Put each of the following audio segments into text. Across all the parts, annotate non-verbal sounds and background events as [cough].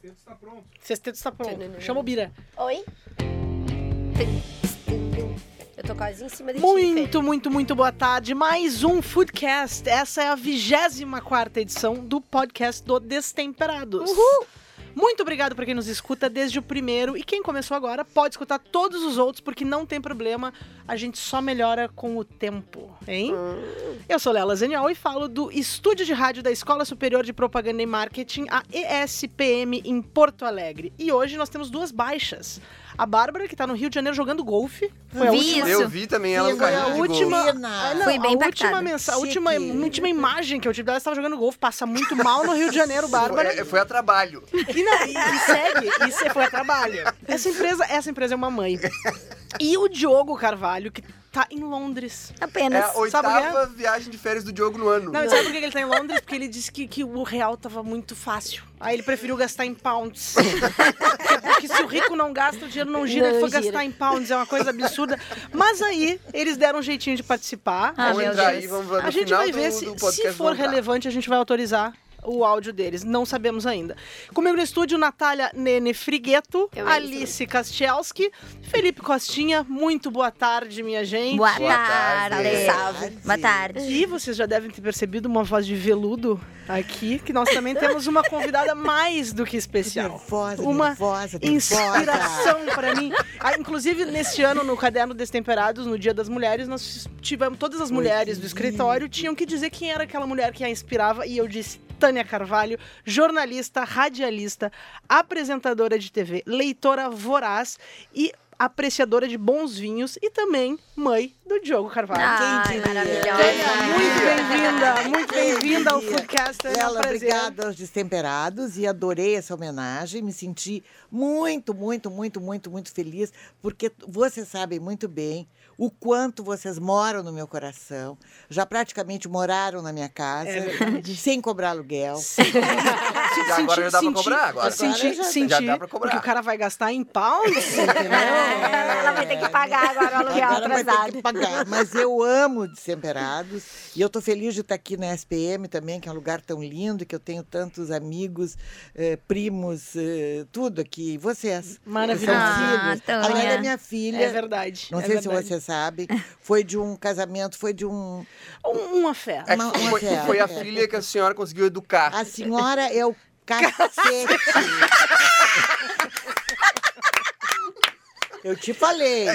Sexteto está pronto. Sexteto está pronto. Chama o Bira. Oi? Eu tô quase em cima de Muito, muito, muito boa tarde. Mais um Foodcast. Essa é a 24 edição do podcast do Destemperados. Uhul! Muito obrigado para quem nos escuta desde o primeiro. E quem começou agora pode escutar todos os outros, porque não tem problema. A gente só melhora com o tempo, hein? Eu sou Lela Zeniol e falo do estúdio de rádio da Escola Superior de Propaganda e Marketing, a ESPM, em Porto Alegre. E hoje nós temos duas baixas. A Bárbara, que tá no Rio de Janeiro jogando golfe. Foi a Vi última. Isso. Eu vi também ela no Foi a de última. Ah, não, Fui bem a última, mensa, a última, última imagem que eu tive dela, ela estava jogando golfe, passa muito mal no Rio de Janeiro, Bárbara. Foi, foi a trabalho. [laughs] E, não, e, e segue, e você foi a trabalho. Essa empresa, essa empresa é uma mãe. E o Diogo Carvalho, que tá em Londres. É Apenas. a Sabe o oitava viagem de férias do Diogo no ano. Não, e sabe por que ele tá em Londres? Porque ele disse que, que o real tava muito fácil. Aí ele preferiu gastar em pounds. Porque se o rico não gasta, o dinheiro não gira, Não ele foi gira. gastar em pounds, é uma coisa absurda. Mas aí, eles deram um jeitinho de participar. Ah, entrar Deus. aí, vamos A gente vai ver do, se, do se for relevante, a gente vai autorizar o áudio deles. Não sabemos ainda. Comigo no estúdio, Natália Nene Frigueto, Eu Alice Kastielski, Felipe Costinha. Muito boa tarde, minha gente. Boa, Boa tarde. tarde. Salve. Boa tarde. E vocês já devem ter percebido uma voz de veludo aqui, que nós também temos uma convidada mais do que especial. Nervosa, Uma nervosa. Inspiração pra mim. Ah, inclusive, neste ano, no Caderno Destemperados, no Dia das Mulheres, nós tivemos todas as mulheres do escritório tinham que dizer quem era aquela mulher que a inspirava, e eu disse Tânia Carvalho, jornalista, radialista, apresentadora de TV, leitora voraz e apreciadora de bons vinhos e também mãe do Diogo Carvalho. Ai, Quem diria? maravilhosa. Muito bem-vinda, muito bem-vinda ao Foodcaster. É um Ela, obrigada aos destemperados e adorei essa homenagem. Me senti muito, muito, muito, muito, muito feliz, porque vocês sabem muito bem o quanto vocês moram no meu coração. Já praticamente moraram na minha casa, É sem cobrar aluguel. [laughs] Já agora já dá pra cobrar, agora. Senti, Agora já- senti, já dá pra cobrar. porque o cara vai gastar em pounds, [laughs] entendeu? Ela vai ter que pagar agora o aluguel Agora vai ter atrasado. que pagar. Mas eu amo Destemperados e eu estou feliz de estar aqui na SPM também, que é um lugar tão lindo, que eu tenho tantos amigos, eh, primos, eh, tudo aqui. E vocês. Maravilhoso. São Ah. A Lélia é minha filha. É verdade. Não é sei verdade. se você sabe. Foi de um casamento, foi de um. Um, uma fé. É Uma- uma foi, fé, foi a filha que a senhora conseguiu educar. A senhora é o cacete. [laughs] Eu te falei.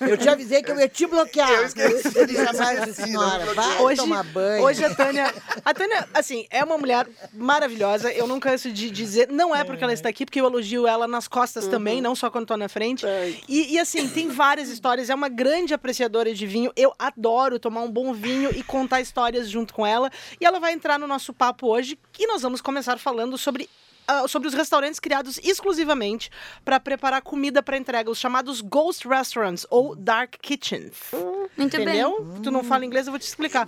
Eu te avisei que eu ia te bloquear. Eu esqueci chamar de esqueci, senhora. não me Vai. Hoje, tomar banho. hoje a Tânia. A Tânia, assim, é uma mulher maravilhosa. Eu não canso de dizer. Não é porque ela está aqui, porque eu elogio ela nas costas também, não só quando tô na frente. E, e, assim, tem várias histórias. É uma grande apreciadora de vinho. Eu adoro tomar um bom vinho e contar histórias junto com ela. E ela vai entrar no nosso papo hoje e nós vamos começar falando sobre. Ah, sobre os restaurantes criados exclusivamente para preparar comida para entrega, os chamados Ghost Restaurants ou Dark Kitchens. Muito Entendeu? Tu não fala inglês, eu vou te explicar.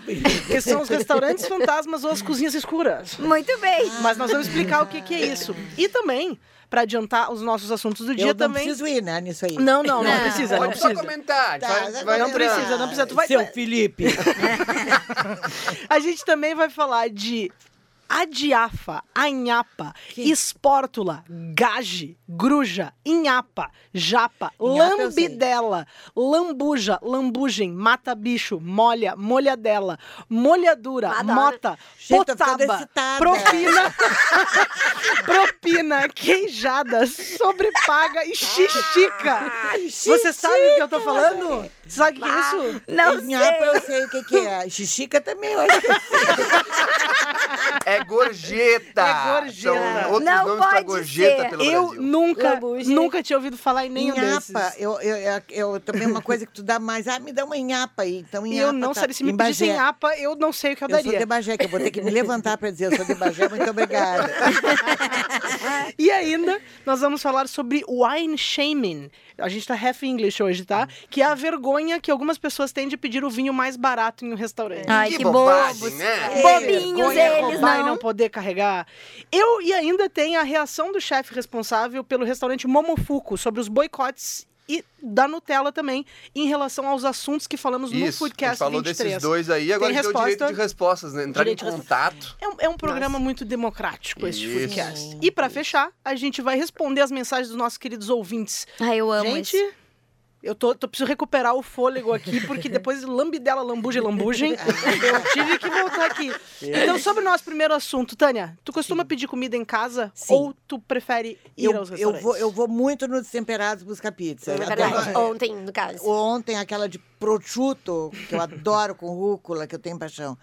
Que são os restaurantes [laughs] fantasmas ou as cozinhas escuras. bem. Muito bem. Mas nós vamos explicar o que, que é isso. E também, para adiantar os nossos assuntos do dia eu não também. preciso ir, né, nisso aí. Não, não, não Não. precisa, não Pode só precisa. comentar. Tá, vai, vai Não entrar. precisa, não precisa. Tu vai, Seu vai- Felipe. [laughs] A gente também vai falar de adiafa, anhapa, espórtula, gaje, gruja, inhapa, japa, Inhapa eu sei. lambidela, lambuja, lambugem, mata-bicho, molha, molhadela, molhadura, Adoro. mota, Gente, potaba, propina, [laughs] propina, queijada, sobrepaga e xixica. Você sabe o que eu tô falando? Sabe o que é isso? Não Nhapa, sei. eu sei o que, que é. Xixica também, eu acho que É [laughs] gorjeta. É gorjeta. São outros Não nomes pra pode gorjeta ser. pelo Eu Brasil. nunca, Lambuja. nunca tinha ouvido falar em nenhum desses. Inhapa, eu, eu, eu, eu também é uma coisa que tu dá mais. Ah, me dá uma inhapa aí. Então, E inhapa eu não tá. sabia, se me Em pedissem Bagé. apa, eu não sei o que eu Eu sou daria. de Bagé, que eu vou ter que me levantar para dizer eu sou de Bagé, muito obrigada. [laughs] E ainda, nós vamos falar sobre wine shaming. A gente tá half English hoje, tá? Que é a vergonha que algumas pessoas têm de pedir o vinho mais barato em um restaurante. Ai, Que que, bobagem, bobos. né? Bobinhos Vergonha eles, roubar e não. não poder carregar. Eu e ainda tem a reação do chefe responsável pelo restaurante Momofuku sobre os boicotes e da Nutella também, em relação aos assuntos que falamos no Isso, a gente Foodcast falou 23. desses dois aí, agora Tem a gente deu direito resposta? de respostas, né? Entrar em contato. É um, é um programa muito democrático, este Isso. Foodcast. E pra fechar, a gente vai responder as mensagens dos nossos queridos ouvintes. Ai, eu amo gente, isso. Eu tô, tô preciso recuperar o fôlego aqui, porque depois de lambidela, lambuja e lambugem, eu tive que voltar aqui. Então, sobre o nosso primeiro assunto, Tânia, tu costuma pedir comida em casa Sim. ou tu prefere ir Eu, aos eu, restaurantes? vou, eu vou muito nos temperados buscar pizza. É verdade. Ontem, no caso. Ontem, aquela de prosciutto, que eu adoro com rúcula, que eu tenho paixão.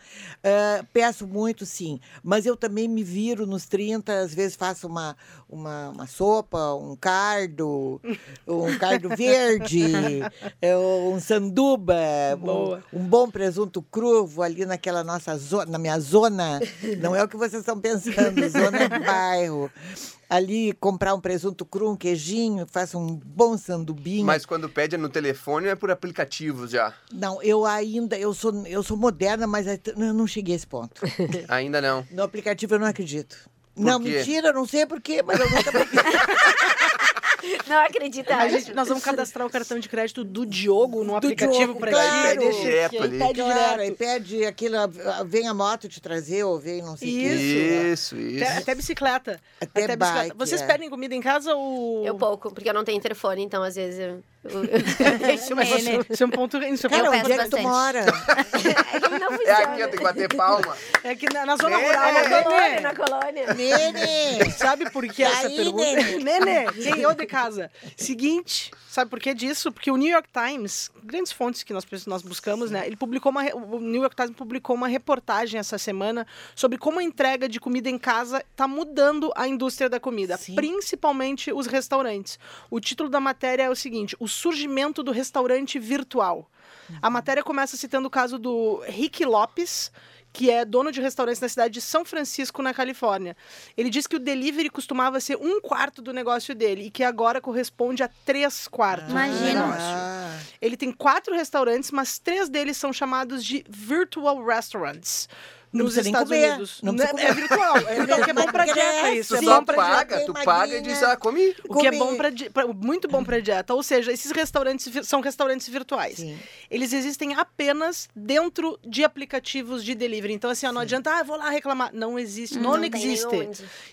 Ah, peço muito, sim. Mas eu também me viro nos 30, às vezes faço uma, uma, uma sopa, um cardo, um cardo [laughs] verde, é, um sanduba, um, um bom presunto cruvo ali naquela nossa zona, na minha zona. Não é o que vocês estão pensando, zona [laughs] é bairro. Ali, comprar um presunto cru, um queijinho, faço um bom sandubinho. Mas quando pede é no telefone é por aplicativos já. Não, eu ainda, eu sou, eu sou moderna, mas eu não cheguei a esse ponto. [laughs] Ainda não. No aplicativo eu não acredito. não, quê? mentira, não sei porquê, mas eu nunca peguei. [laughs] [laughs] Não acredita. A gente- nós vamos cadastrar o cartão de crédito do Diogo no aplicativo Diogo, pra claro. ti. Pede direto Ele ali. Pede Claro, direto. pede aquilo, vem a moto te trazer, ou vem não sei o quê. Isso. Isso, isso. Até, até bicicleta. Até bike, Vocês é. pedem comida em casa ou. Eu pouco, porque eu não tenho telefone, então às vezes eu, [laughs] eu, eu deixo Mas ele. isso, isso é um ponto. É, um Cara, Eu onde [laughs] é que tu mora? É que não funciona. É aqui, ó, tem que bater [laughs] palma. é que na, na zona É, rural. Na colônia, Nenê, na colônia. Nene! Sabe por que essa Aí, pergunta? Nenê. Nenê, quem eu de casa? Seguinte, sabe por que disso? Porque o New York Times, grandes fontes que nós, nós buscamos, né? Ele publicou uma, o New York Times publicou uma reportagem essa semana sobre como a entrega de comida em casa está mudando a indústria da comida, Sim. principalmente os restaurantes. O título da matéria é o seguinte: O surgimento do restaurante virtual. A matéria começa citando o caso do Rick Lopes, que é dono de restaurantes na cidade de São Francisco, na Califórnia. Ele diz que o delivery costumava ser um quarto do negócio dele e que agora corresponde a três quartos do Imagina. negócio. Ah, Ele tem quatro restaurantes, mas três deles são chamados de virtual restaurants. Não nos Estados comer, Unidos. não Né? precisa É comer. virtual. É [laughs] virtual, que é bom pra dieta isso. Tu É Sim, só bom pra pra dieta. paga, tu paga e diz, ah, comi. O que é bom pra, pra- muito bom para dieta. Ou seja, esses restaurantes são restaurantes virtuais. sim. Eles existem apenas dentro de aplicativos de delivery. Então, assim, ó, não adianta, ah, vou lá reclamar. Não existe, não, Não existe.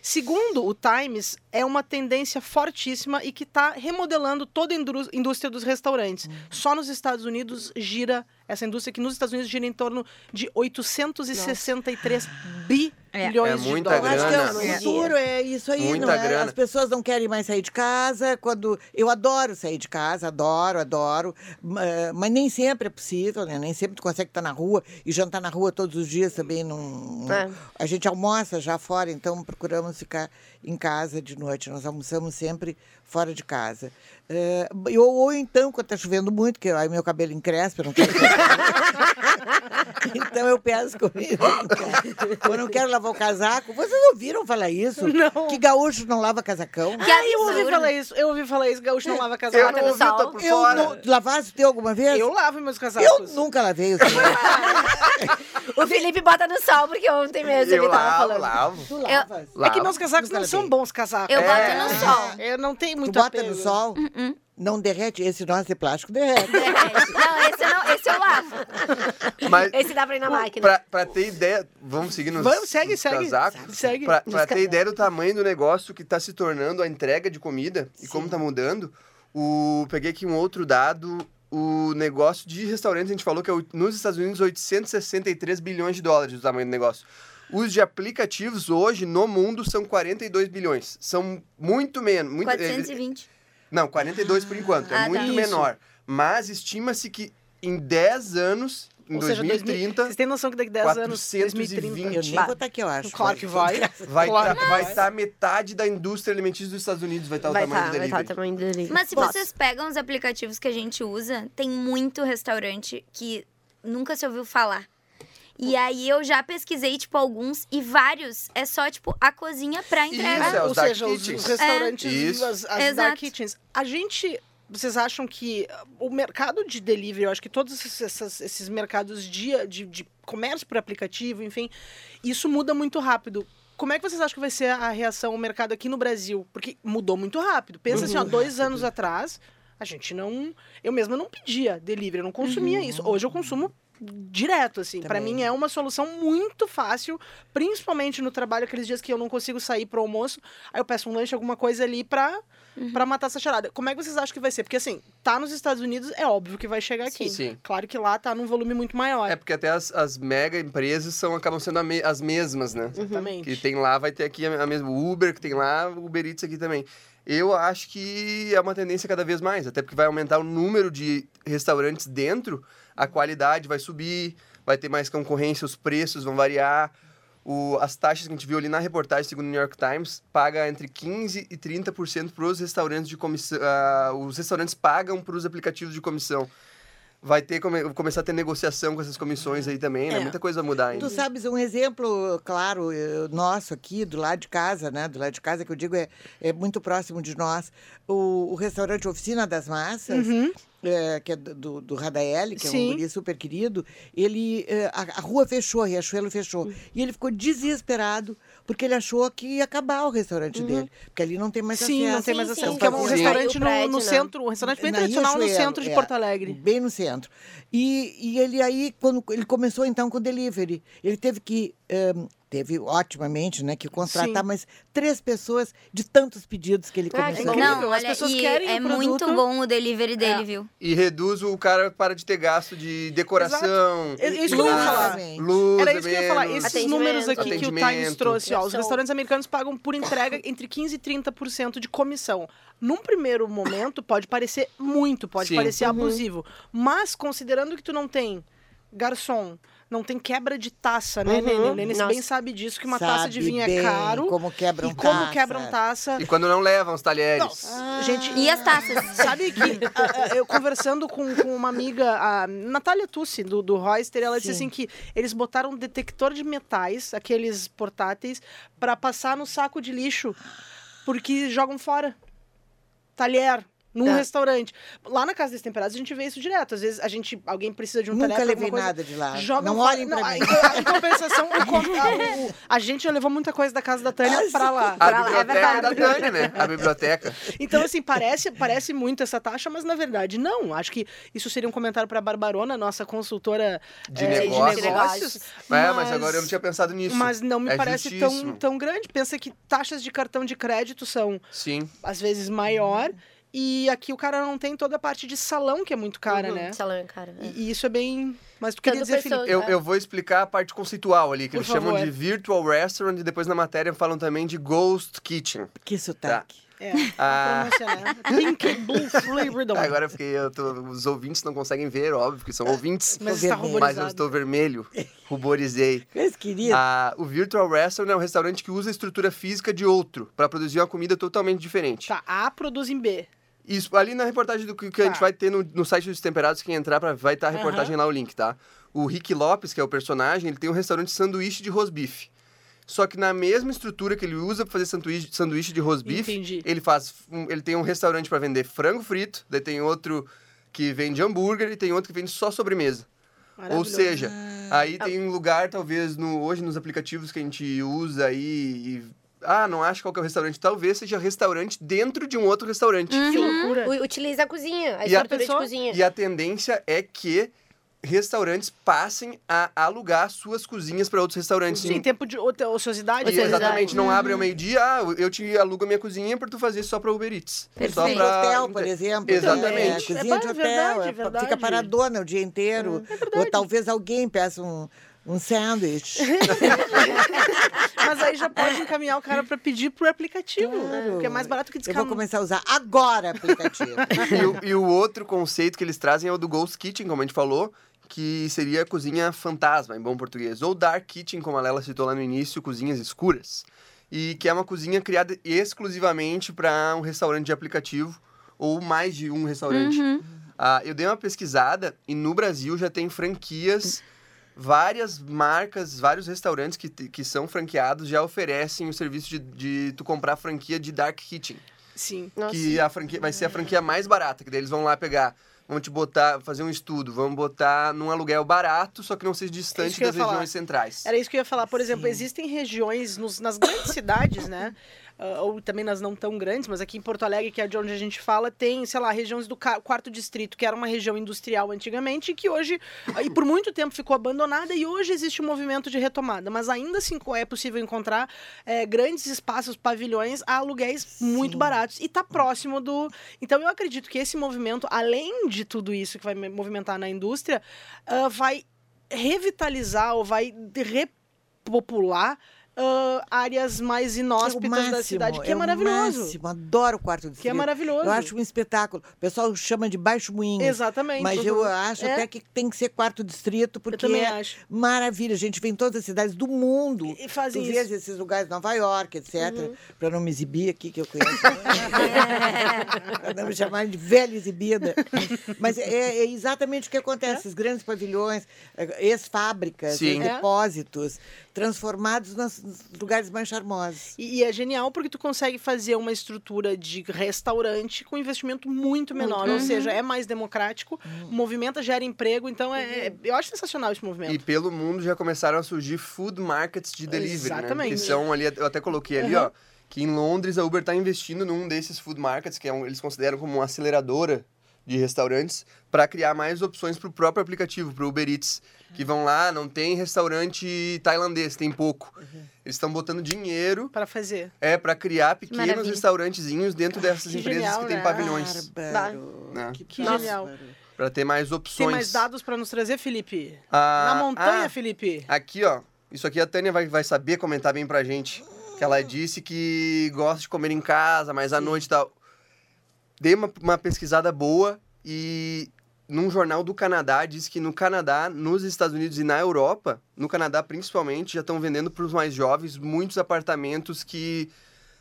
Segundo o Times, é uma tendência fortíssima e que está remodelando toda a indústria dos restaurantes. Só nos Estados Unidos gira, essa indústria que nos Estados Unidos gira em torno de 863 bilhões É de muita Eu dólares. acho que é grana. o futuro, é isso aí, Muita não é? grana. As pessoas não querem mais sair de casa. Quando eu adoro sair de casa, adoro, adoro, ma- mas nem sempre é possível, né? Nem sempre tu consegue estar na rua e jantar na rua todos os dias também não. É. A gente almoça já fora, então procuramos ficar em casa de noite. Nós almoçamos sempre fora de casa. É, eu- ou então, quando está chovendo muito, que aí meu cabelo encrespa, eu não quero. [laughs] então eu peço comida. [laughs] Eu não quero lavar o casaco. Vocês ouviram falar isso? [laughs] Não. Que gaúcho não lava casacão? Que Ah, eu ouvi falar isso, eu ouvi falar isso, gaúcho não lava Eu casaco. Bota não no ouvi, eu sol. tô por Eu fora. não, lavasse teu alguma vez? Eu lavo meus Eu casacos. nunca lavei o seu. [laughs] O Felipe bota no sol, porque ontem mesmo Eu ele tava lavo, falando. lavo. Tu lavas? É que meus casacos não são bons casacos. Eu É. boto no sol. Eu não tenho Tu muito bota apego. no sol, não derrete. Esse nosso de plástico derrete. [laughs] Não, esse não, esse eu lavo. Mas Esse dá pra ir na máquina. pra, pra ter ideia, vamos seguir nos, Vamos, segue, nos segue. casacos? Segue. Pra, Nos pra ca- ter ideia do tamanho do negócio que tá se tornando a entrega de comida e como tá mudando, o, peguei aqui um outro dado. O negócio de restaurantes, a gente falou que é nos Estados Unidos 863 bilhões de dólares o tamanho do negócio. Os de aplicativos hoje no mundo são 42 bilhões. São muito menos. Muito, 420. Não, 42 por enquanto. Ah, é tá. muito Isso. menor. Mas estima-se que em 10 anos, em Ou seja, 2000 2030, Vocês têm noção que daqui a 10 anos, 420. 2030... Eu nem vou estar aqui, eu acho. Claro que vai. [laughs] vai Claro estar que vai tá metade da indústria alimentícia dos Estados Unidos vai estar Vai o tamanho estar, do vai estar delivery. o tamanho do delivery. Mas se Posso. vocês pegam os aplicativos que a gente usa, tem muito restaurante que nunca se ouviu falar. E aí eu já pesquisei, tipo, alguns, e vários é só, tipo, a cozinha pra entrega. Isso, é os Ou seja, os, os restaurantes, Isso. as, as Exato. dark kitchens. A gente... Vocês acham que o mercado de delivery, eu acho que todos esses, essas- esses mercados de, de, de comércio por aplicativo, enfim, isso muda muito rápido. Como é que vocês acham que vai ser a reação ao mercado aqui no Brasil? Porque mudou muito rápido. Pensa assim, ó, dois anos atrás, A gente não. Eu mesma não pedia delivery, eu não consumia isso. Hoje eu consumo direto, assim. Pra Também. mim é uma solução muito fácil, principalmente no trabalho, aqueles dias que eu não consigo sair pro almoço. Aí eu peço um lanche, alguma coisa ali pra, pra matar essa charada. Como é que vocês acham que vai ser? Porque assim, tá nos Estados Unidos, é óbvio que vai chegar aqui. Sim. Claro que lá tá num volume muito maior. É porque até as, as mega empresas são, acabam sendo me- as mesmas, né? Exatamente. Que tem lá, vai ter aqui a, a mesma. Uber que tem lá, o Uber Eats aqui também. Eu acho que é uma tendência cada vez mais, até porque vai aumentar o número de restaurantes dentro, a qualidade vai subir, vai ter mais concorrência, os preços vão variar. O, as taxas que a gente viu ali na reportagem, segundo o New York Times, paga entre 15% e 30% para os restaurantes de comissão. ah, os restaurantes pagam para os aplicativos de comissão. Vai ter come- começar a ter negociação com essas comissões aí também, né? É. Muita coisa vai mudar ainda. Tu sabes, um exemplo, claro, eh, nosso aqui, do lado de casa, né? Do lado de casa, que eu digo é, é muito próximo de nós. O, o restaurante Oficina das Massas, eh, que é do, do, Radaeli, que é Sim. um guri super querido, ele, eh, a, a rua fechou, a Riachuelo fechou. E ele ficou desesperado, porque ele achou que ia acabar o restaurante dele. Porque ali não tem mais Sim, acesso. não tem mais Sim, acesso. sim. Porque é um restaurante O no, prédio, no centro, um restaurante bem Na tradicional no centro de é, Porto Alegre. Bem no centro. E, e ele aí, quando ele começou então com o delivery, ele teve que. ehm, teve otimamente, né, que contratar Sim. mais três pessoas de tantos pedidos que ele Ah, começou. incrível. Não, As olha, pessoas e querem o é muito bom o delivery dele, É. viu? E reduz o cara para de ter gasto de decoração. É isso que eu ia luz, falar. Luz, Era isso que eu ia falar. Esses números aqui que o Times trouxe, ó, os restaurantes americanos pagam por entrega [laughs] entre 15% e 30% de comissão. Num primeiro momento, pode parecer muito, pode Sim. parecer Uhum. abusivo. Mas, considerando que tu não tem garçom, não tem quebra de taça, né, Uhum. Nenê? O Nenê Nossa. bem sabe disso, que uma taça de Sabe vinho é caro. Como quebram e como taça. quebram taça. E quando não levam os talheres. Não, gente, E as taças? [laughs] Sabe que ah, ah, eu conversando com, com uma amiga, a Natália Tussi, do, do Royster, ela disse Sim. assim que eles botaram um detector de metais, aqueles portáteis, pra passar no saco de lixo, porque jogam fora. Talher. Num Tá. restaurante. Lá na Casa dos Temperados a gente vê isso direto. Às vezes a gente, alguém precisa de um Nunca pra levei coisa. nada de lá. Joga não fora. olhem pra Não, mim. Em, em compensação, [laughs] o o- a gente já levou muita coisa da casa da Tânia Ah, pra lá. A Pra lá, é biblioteca da verdade. Dani, né? A biblioteca. Então, assim, parece, parece muito essa taxa, mas na verdade não. Acho que isso seria um comentário para a Barbarona, nossa consultora De eh, negócios. de negócios. É, mas agora eu não tinha pensado nisso. Mas não me É parece tão, justíssimo. tão grande. Pensa que taxas de cartão de crédito são, Sim. às vezes, maior. E aqui o cara não tem toda a parte de salão, que é muito cara, Uhum, né? Salão é caro. é. E, e isso é bem... Mas tu queria dizer, pessoas- Felipe? Eu, eu vou explicar a parte conceitual ali, que Por eles chamam favor. de Virtual Restaurant e depois na matéria falam também de Ghost Kitchen. Que sotaque. É, Ah. a pronúncia, né? Pink Blue Flavored. [laughs] Agora eu fiquei. Eu tô- os ouvintes não conseguem ver, óbvio, que são ouvintes. Mas está vermelho. Mas eu estou vermelho. Ruborizei. Mas, querido, Ah, o Virtual Restaurant é um restaurante que usa a estrutura física de outro para produzir uma comida totalmente diferente. Tá, A produz em B. Isso, ali na reportagem do que, que a gente Tá. vai ter no, no site dos Temperados, quem entrar pra, vai estar a reportagem lá, o link, tá? O Rick Lopes, que é o personagem, ele tem um restaurante de sanduíche de rosbife. Só que na mesma estrutura que ele usa pra fazer sanduíche, sanduíche de rosbife, ele faz. um- ele tem um restaurante pra vender frango frito, daí tem outro que vende hambúrguer e tem outro que vende só sobremesa. Ou seja, aí tem um lugar, talvez, no, hoje nos aplicativos que a gente usa aí. E, ah, não acho qual que é o restaurante. Talvez seja restaurante dentro de um outro restaurante. Que loucura. U- Utiliza a cozinha, a E a estrutura de pessoa- cozinha. E a tendência é que restaurantes passem a alugar suas cozinhas para outros restaurantes. Sim, tempo de outra ociosidade. E exatamente, não Uhum. abre ao meio-dia, ah, eu te alugo a minha cozinha para tu fazer só para Uber Eats. Só Perfeito. pra... hotel, por exemplo. Exatamente. É, É cozinha de ba- hotel, verdade, é, verdade. fica paradona o dia inteiro. Ou talvez alguém peça um, um sanduíche. [laughs] Mas aí já pode [laughs] encaminhar o cara pra pedir pro aplicativo, Claro. porque é mais barato que Eu vou começar a usar agora aplicativo. [laughs] e, o, e o outro conceito que eles trazem é o do Ghost Kitchen, como a gente falou, que seria a cozinha fantasma, em bom português. Ou Dark Kitchen, como a Lela citou lá no início, cozinhas escuras. E que é uma cozinha criada exclusivamente para um restaurante de aplicativo, ou mais de um restaurante. Uhum. Ah, eu dei uma pesquisada e no Brasil já tem franquias, várias marcas, vários restaurantes que, que são franqueados já oferecem o serviço de, de tu comprar a franquia de Dark Kitchen. Sim. Nossa. Que a franquia vai ser a franquia mais barata, que daí eles vão lá pegar vamos te botar, fazer um estudo, vamos botar num aluguel barato, só que não seja É distante das falar. regiões centrais. Era isso que eu ia falar. Por exemplo, Sim. existem regiões nos- nas grandes cidades, né? Ah, ou também nas não tão grandes, mas aqui em Porto Alegre, que é de onde a gente fala, tem, sei lá, regiões do quarto distrito, que era uma região industrial antigamente, e que hoje, ah, e por muito tempo ficou abandonada, e hoje existe um movimento de retomada. Mas ainda assim é possível encontrar eh, grandes espaços, pavilhões, a aluguéis muito Sim. baratos. E tá próximo do. Então eu acredito que esse movimento, além de tudo isso que vai me- movimentar na indústria, ah, vai revitalizar ou vai repopular ah, áreas mais inóspitas da cidade, que é, o maravilhoso. máximo, adoro o quarto distrito. Que é maravilhoso. Eu acho um espetáculo. O pessoal chama de baixo moinho. Exatamente. Mas eu acho É. até que tem que ser quarto distrito, Eu porque também é acho. maravilha. A gente vem em todas as cidades do mundo. E fazem tu isso. Uhum. esses lugares, Nova York, etc. Pra não me exibir aqui, que eu conheço. [laughs] pra não me chamar de velha exibida. Mas é, é exatamente o que acontece. Os grandes pavilhões, eh, ex-fábricas. É. depósitos, transformados nos lugares mais charmosos. E, e é genial porque tu consegue fazer uma estrutura de restaurante com investimento muito menor. Ou seja, é mais democrático, movimenta, gera emprego. Então, é, é- eu acho sensacional esse movimento. E pelo mundo já começaram a surgir food markets de delivery, né? Exatamente. Que são ali, eu até coloquei ali, ó, que em Londres a Uber está investindo num desses food markets, que é um- eles consideram como uma aceleradora de restaurantes, para criar mais opções para o próprio aplicativo, para o Uber Eats, que vão lá, não tem restaurante tailandês, tem pouco. Eles estão botando dinheiro Para fazer. é para criar pequenos Maravilha. restaurantezinhos dentro dessas que empresas genial, que têm né? pavilhões, Bárbaro. né? Que bárbaro. genial. Para ter mais Tem opções. mais dados para nos trazer, Felipe? Ah, Na montanha, ah, Felipe? Aqui, ó. Isso aqui a Tânia vai, vai saber comentar bem pra gente. Que ela disse que gosta de comer em casa, mas à noite e tal. Dei uma, uma pesquisada boa e num jornal do Canadá diz que no Canadá, nos Estados Unidos e na Europa, no Canadá principalmente, já estão vendendo para os mais jovens muitos apartamentos que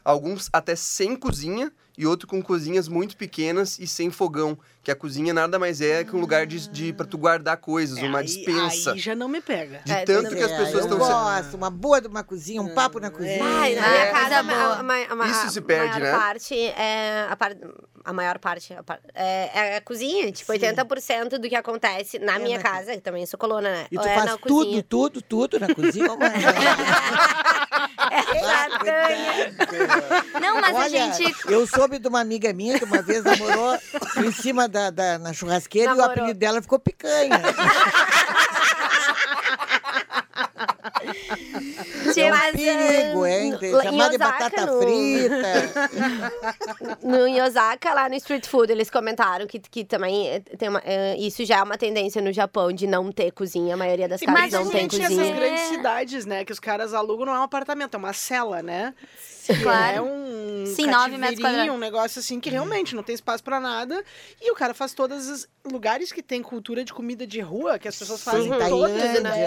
alguns até sem cozinha e outro com cozinhas muito pequenas e sem fogão, que a cozinha nada mais é que um lugar de, de para tu guardar coisas, uma Aí- dispensa. Aí já não me pega. De É, tanto que as É, pessoas eu estão se gosto, uma boa de uma cozinha, um papo na cozinha. Ai, na É, minha casa, boa. a, a ma- Isso a se perde, maior né? parte é a, par- a maior parte a par- é, é a cozinha. Tipo, 80% do que acontece na É minha na casa, que também sou coluna, né? E tu é faz na tudo, cozinha. tudo, tudo na cozinha. mas- Não, mas Olha, a gente. eu soube de uma amiga minha que uma vez namorou em cima da, da- na churrasqueira e o Namorou. apelido dela ficou picanha. [laughs] [laughs] É um mas, perigo, hein? Chamar de batata no- frita. [laughs] No, em Osaka, lá no Street Food, eles comentaram que, que também eh, tem uma, eh, isso já é uma tendência no Japão de não ter cozinha. A maioria das casas mas não a tem gente- cozinha. essas grandes É. cidades, né? Que os caras alugam não é um apartamento, é uma cela, né? Claro. É um Sim, nove metros cativeirinho, quadrados. um negócio assim que realmente não tem espaço pra nada. E o cara faz todos os lugares que tem cultura de comida de rua, que as pessoas fazem Sim, todas, Tailândia, né?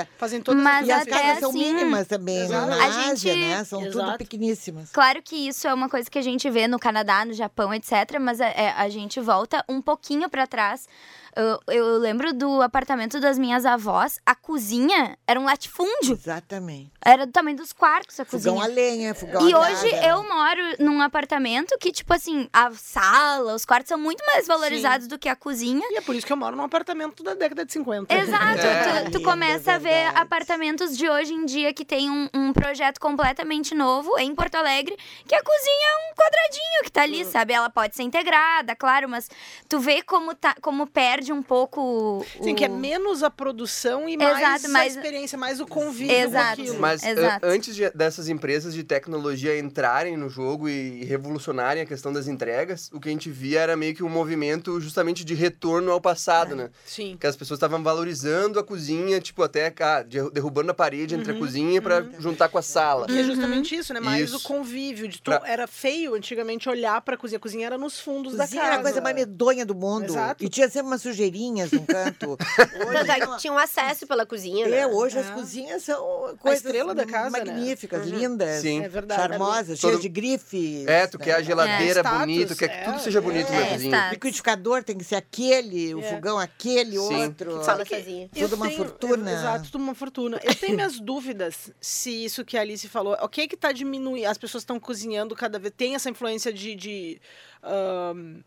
é. Fazem todas Mas E as até casas são assim, mínimas também, né? Na A Ásia, gente- né? São tudo Exato. pequeníssimas. Claro que isso é uma coisa que a gente vê no Canadá, no Japão, etc. Mas é- é, a gente volta um pouquinho pra trás. Eu, eu lembro do apartamento das minhas avós. A cozinha era um latifúndio. Exatamente. Era do tamanho dos quartos a Fogão cozinha. a lenha, fogão E a hoje gás, eu moro num apartamento que, tipo assim, a sala, os quartos são muito mais valorizados do que a cozinha. E é por isso que eu moro num apartamento da década de 50. Exato, É. tu, tu começa é a ver apartamentos de hoje em dia que tem um, um projeto completamente novo em Porto Alegre, que a cozinha é um quadradinho que tá Hum. ali, sabe? Ela pode ser integrada, claro, mas tu vê como, tá, como perde um pouco. o- Sim, que é menos a produção e mais Exato, a experiência, mais o convívio Exato. com aquilo. Mas Exato. a- antes de- dessas empresas de tecnologia entrarem no jogo e revolucionarem a questão das entregas, o que a gente via era meio que um movimento justamente de retorno ao passado, né? Sim. Que as pessoas estavam valorizando a cozinha, tipo, até ah, de- derrubando a parede entre a cozinha pra juntar com a sala. E é justamente isso, né? Mais Isso. o convívio. De tu... Pra- Era feio antigamente olhar pra cozinha. A cozinha era nos fundos da Cozinha casa. era a coisa mais medonha do mundo. Exato. E tinha sempre umas sujeirinhas no canto. [laughs] Tanto é que Hoje, tinha um acesso pela cozinha, né? é, hoje as É. cozinhas são coisas estrela da casa, né? magníficas, lindas, Sim. É verdade. charmosas, Todo- cheias de grifes. É, tu quer a geladeira É. bonita, quer que é. tudo seja bonito na É, cozinha. O liquidificador tem que ser aquele, o É. fogão aquele, Sim. outro. Fala sozinha. Tudo uma tenho- fortuna. Exato, tudo uma fortuna. Eu tenho minhas [laughs] dúvidas se isso que a Alice falou, o que que tá diminuindo, as pessoas estão cozinhando cada vez, tem essa influência de, de, ahn,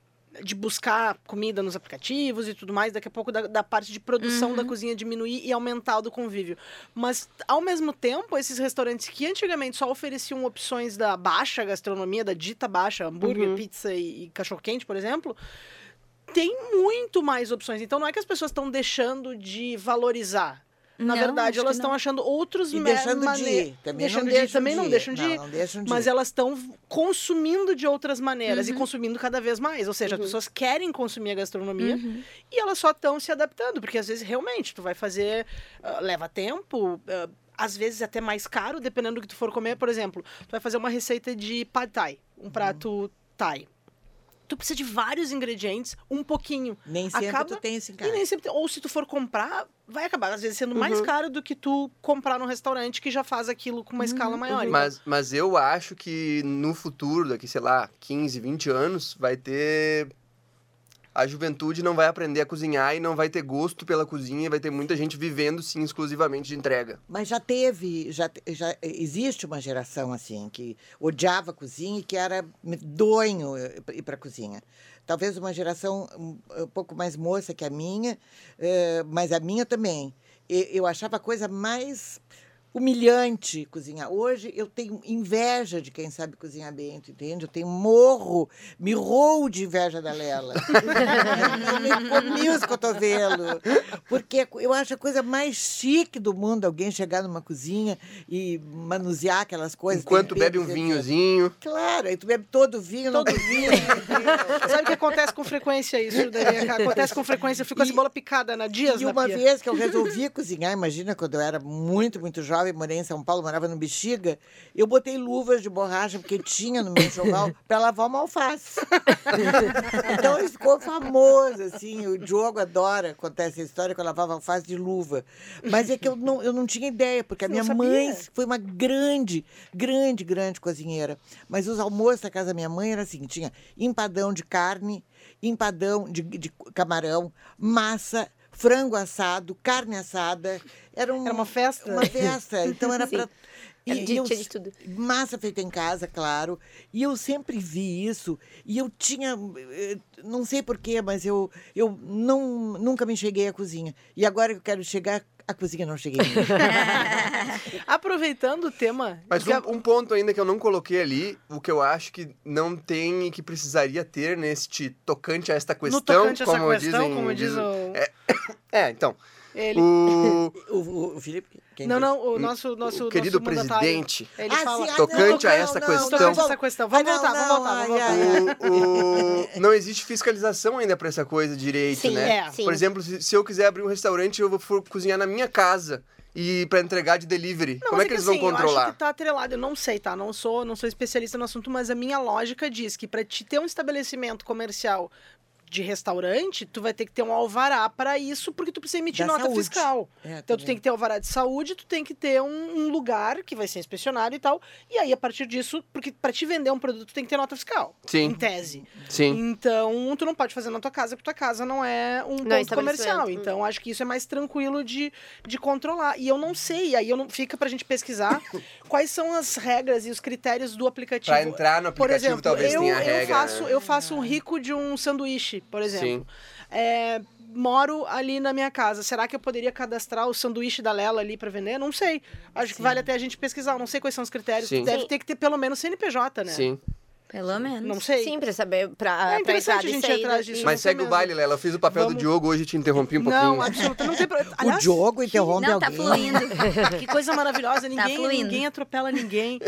de buscar comida nos aplicativos e tudo mais, daqui a pouco da, da parte de produção da cozinha diminuir e aumentar o do convívio. Mas, ao mesmo tempo, esses restaurantes que antigamente só ofereciam opções da baixa gastronomia, da dita baixa, hambúrguer, pizza e, e cachorro-quente, por exemplo, tem muito mais opções. Então, não é que as pessoas estão deixando de valorizar. Na Não, verdade, elas estão achando outros E deixando de ir. Também deixando não de ir, deixam também de não deixam de Não, ir. não deixam de Mas ir. elas estão consumindo de outras maneiras Uhum. e consumindo cada vez mais. Ou seja, as pessoas querem consumir a gastronomia Uhum. e elas só estão se adaptando, porque às vezes realmente tu vai fazer. ah, leva tempo. ah, às vezes até mais caro, dependendo do que tu for comer. Por exemplo, tu vai fazer uma receita de pad thai, um prato thai. Tu precisa de vários ingredientes, um pouquinho. Nem sempre acaba- tu tem isso em E nem sempre, ou se tu for comprar, vai acabar às vezes sendo mais Uhum. caro do que tu comprar num restaurante que já faz aquilo com uma Uhum, escala maior. Então, Mas, mas eu acho que no futuro, daqui, sei lá, 15, 20 anos, vai ter. A juventude não vai aprender a cozinhar e não vai ter gosto pela cozinha, vai ter muita gente vivendo, sim, exclusivamente de entrega. Mas já teve, já, já existe uma geração assim que odiava a cozinha e que era medonho eh, ir para a cozinha. Talvez uma geração um, um pouco mais moça que a minha, eh, mas a minha também. Eu achava a coisa mais humilhante cozinhar. Hoje eu tenho inveja de quem sabe cozinhar bem, tu entende? Eu tenho morro, me roo de inveja da Lela. [laughs] eu me comi os cotovelos. Porque eu acho a coisa mais chique do mundo alguém chegar numa cozinha e manusear aquelas coisas. Enquanto bebe um vinhozinho. Claro, aí tu bebe todo o vinho, não Todo vinho. [laughs] Sabe o que acontece com frequência isso, Dani? [laughs] Acontece com frequência. Eu fico com a E- cebola picada na dias E na uma pia. vez que eu resolvi cozinhar, imagina quando eu era muito, muito jovem, morei em São Paulo, morava no Bexiga, eu botei luvas de borracha, porque tinha no meu enxoval, [laughs] para lavar uma alface. então isso ficou famoso, assim. O Diogo adora contar essa história que eu lavava alface de luva. Mas é que eu não, eu não tinha ideia, porque a minha mãe foi uma grande, grande, grande cozinheira. Mas os almoços da casa da minha mãe era assim: tinha empadão de carne, empadão de, de camarão, massa, frango assado, carne assada. Era, um, Era uma festa? Uma festa. Então era para. Era de- tinha de tudo. Massa feita em casa, claro. E eu sempre vi isso. E eu tinha. eh, Não sei porquê, mas eu, eu não, nunca me cheguei à cozinha. E agora eu quero chegar à cozinha, não cheguei. [laughs] Aproveitando o tema. Mas a- um, um ponto ainda que eu não coloquei ali, o que eu acho que não tem e que precisaria ter neste tocante a esta no questão, tocante a essa como questão, dizem, como diz dizem- o. [coughs] É, então. Ele... O, o, o, o Felipe. Quem Não, não, o nosso, nosso o querido nosso presidente, Ele Ah, fala. sim, ah, Tocante não, a não, essa não, questão. Tocante a essa questão. Vamos não, voltar, vamos voltar, vamos voltar. o, o- não existe fiscalização ainda para essa coisa direito, Sim, né? é. sim. Por exemplo, se, se eu quiser abrir um restaurante, eu vou for cozinhar na minha casa e para entregar de delivery. Não, Como é que eles vão assim, Eu acho controlar? que tá atrelado, eu não sei, tá? Não sou, não sou especialista no assunto, mas a minha lógica diz que para te ter um estabelecimento comercial de restaurante, tu vai ter que ter um alvará para isso, porque tu precisa emitir Da nota saúde. fiscal. É, Então tu também. tem que ter alvará de saúde, tu tem que ter um, um lugar que vai ser inspecionado e tal. E aí, a partir disso, porque para te vender um produto, tu tem que ter nota fiscal. Em Sim, tese. sim. Então, tu não pode fazer na tua casa, porque tua casa não é um Não é ponto comercial. Então, acho que isso é mais tranquilo de, de controlar. E eu não sei, aí eu não, fica pra gente pesquisar [laughs] quais são as regras e os critérios do aplicativo. Para entrar no Por aplicativo, exemplo, talvez eu, tenha a eu regra. faço, né? eu faço um rico de um sanduíche, por exemplo. Sim. É, moro ali na minha casa. Será que eu poderia cadastrar o sanduíche da Lela ali pra vender? Não sei. Acho que vale até a gente pesquisar. Não sei quais são os critérios. Sim. Deve Sim. ter que ter pelo menos CNPJ, né? Sim. Pelo menos. Não sei. Sim, pra saber, pra, É pra interessante entrada a gente ir atrás disso. Isso. não Mas segue o baile, Lela. Eu fiz o papel Vamos- do Diogo hoje e te interrompi um pouquinho. Não, absolutamente. Não tem problema. [laughs] Aliás, o Diogo interrompe Não, tá alguém. fluindo. [laughs] Que coisa maravilhosa, ninguém, fluindo. ninguém atropela ninguém.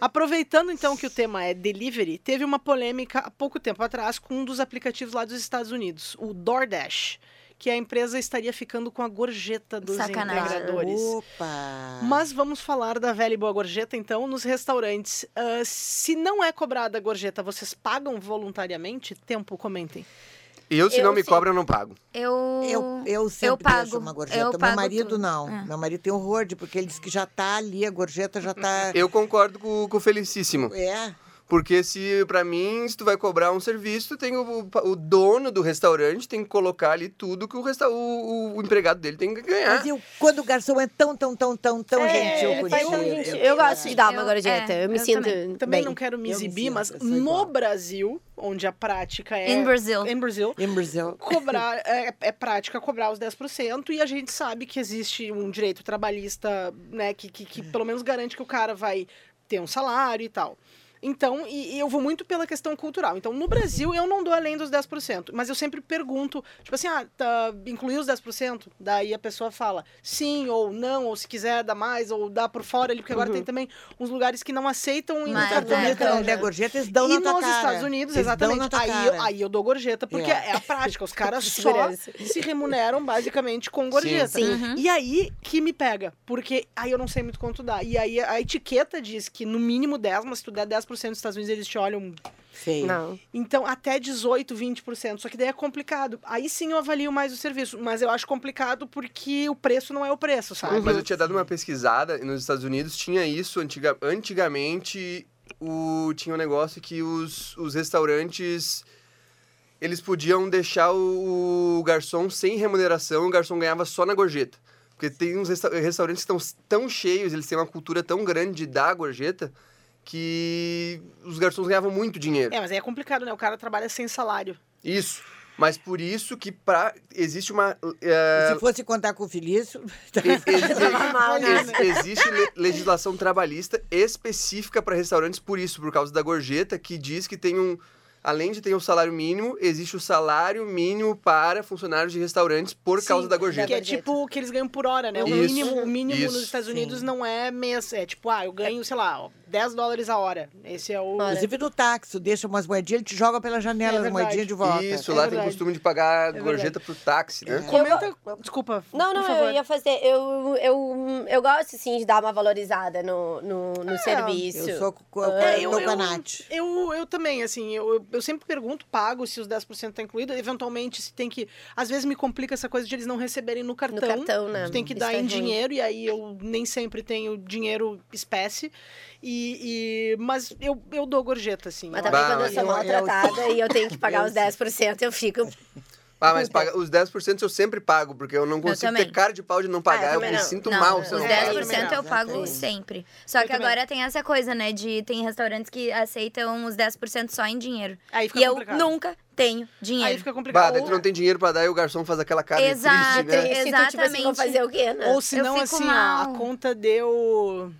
Aproveitando então que o tema é delivery, teve uma polêmica há pouco tempo atrás com um dos aplicativos lá dos Estados Unidos, o DoorDash, que a empresa estaria ficando com a gorjeta dos Sacanagem. entregadores. Opa! Mas vamos falar da velha e boa gorjeta, então, nos restaurantes. Ah, se não é cobrada a gorjeta, vocês pagam voluntariamente? Tempo, comentem. Eu, se Eu não me sim. cobra, eu não pago. Eu. Eu, eu sempre pago, deixo uma eu gorjeta. Meu pago marido tudo. não. É. Meu marido tem horror de, porque ele diz que já tá ali, a gorjeta já tá. Eu concordo com, com o Felicíssimo. É. Porque se, pra mim, se tu vai cobrar um serviço, tem o, o dono do restaurante tem que colocar ali tudo que o, resta o, o, o empregado dele tem que ganhar. Mas eu, quando o garçom é tão, tão, tão, tão, tão É, gentil contigo. tão gentil. eu- Eu gosto de dar uma eu- gorjeta. é, eu me eu sinto também. Também não quero me me exibir, sinto, mas sou no igual. Brasil, onde a prática é. In Brazil. Em Brasil. Em Brasil. Cobrar, [laughs] é, é prática cobrar os 10% e a gente sabe que existe um direito trabalhista, né, que, que, que pelo menos garante que o cara vai ter um salário e tal. Então, e, e eu vou muito pela questão cultural. Então, no Brasil, eu não dou além dos 10%. Mas eu sempre pergunto, tipo assim, ah, tá, incluir os 10%? Daí a pessoa fala sim ou não, ou se quiser dá mais, ou dá por fora ali, porque agora tem também uns lugares que não aceitam em Mas cartão é, de Quando crédito. não der gorjeta, eles dão e na tua nos cara. Estados Unidos, Eles exatamente. Aí, cara. aí eu dou gorjeta, porque É. é, a prática. Os caras [laughs] só se remuneram basicamente com gorjeta. Sim. Uhum. E aí que me pega, porque aí eu não sei muito quanto dá. E aí a etiqueta diz que no mínimo 10, mas se tu der 10% nos Estados Unidos, eles te olham. Feio. Não. Então, até 18, 20%. Só que daí é complicado. Aí sim eu avalio mais o serviço. Mas eu acho complicado porque o preço não é o preço, sabe? Mas eu tinha dado uma pesquisada e nos Estados Unidos, tinha isso antiga, antigamente. O, tinha um negócio que os, os restaurantes eles podiam deixar o, o garçom sem remuneração, o garçom ganhava só na gorjeta. Porque tem uns resta- restaurantes que estão tão cheios, eles têm uma cultura tão grande de dar gorjeta, que os garçons ganhavam muito dinheiro. É, mas aí é complicado, né? O cara trabalha sem salário. Isso. Mas por isso que pra, existe uma. é, Se fosse contar com o Felício... [laughs] Ex- né? ex- existe le- legislação trabalhista específica para restaurantes por isso, por causa da gorjeta, que diz que tem um. Além de ter o salário mínimo, existe o salário mínimo para funcionários de restaurantes por causa Sim, da gorjeta. Que é tipo o que eles ganham por hora, né? O Isso, mínimo, o mínimo isso. nos Estados Unidos Sim. não é mês. É tipo, ah, eu ganho, sei lá, ó, 10 dólares a hora. Esse é o. Olha. Inclusive no táxi, tu deixa umas moedinhas, ele te joga pela janela É as moedinhas de volta. Isso, É lá tem verdade. costume de pagar verdade. gorjeta pro táxi, né? Comenta. Desculpa. Não, não, por favor. eu ia fazer. Eu, eu, eu gosto, sim, de dar uma valorizada no, no, no serviço. Eu sou co- É, eu, com eu, Nath. eu, eu também, assim, eu, eu, eu sempre pergunto, pago se os 10% tá incluído, eventualmente se tem que... Às vezes me complica essa coisa de eles não receberem no cartão. No cartão, né? Tu tem que Isso dar é em ruim. dinheiro, e aí eu nem sempre tenho dinheiro espécie, e, e- mas eu, eu dou gorjeta, assim. Mas eu também Bah, quando eu sou eu- eu- maltratada e eu tenho que pagar [laughs] os 10%, eu fico. [laughs] Ah, mas paga, os 10% eu sempre pago, porque eu não consigo também. ter cara de pau de não pagar. eu eu também me não. sinto Não, mal os se eu não eu pago. 10% eu pago não. sempre. Só Eu que também. agora tem essa coisa, né? De tem restaurantes que aceitam os 10% só em dinheiro. Aí fica E eu complicado. nunca tenho Aí dinheiro. fica Bah, complicado. daí tu não tem dinheiro pra dar e o garçom faz aquela cara Exato, triste, né? Triste, tu, tipo assim, Exatamente. fazer o quê, né? Ou se Eu não, assim, ó, a conta deu,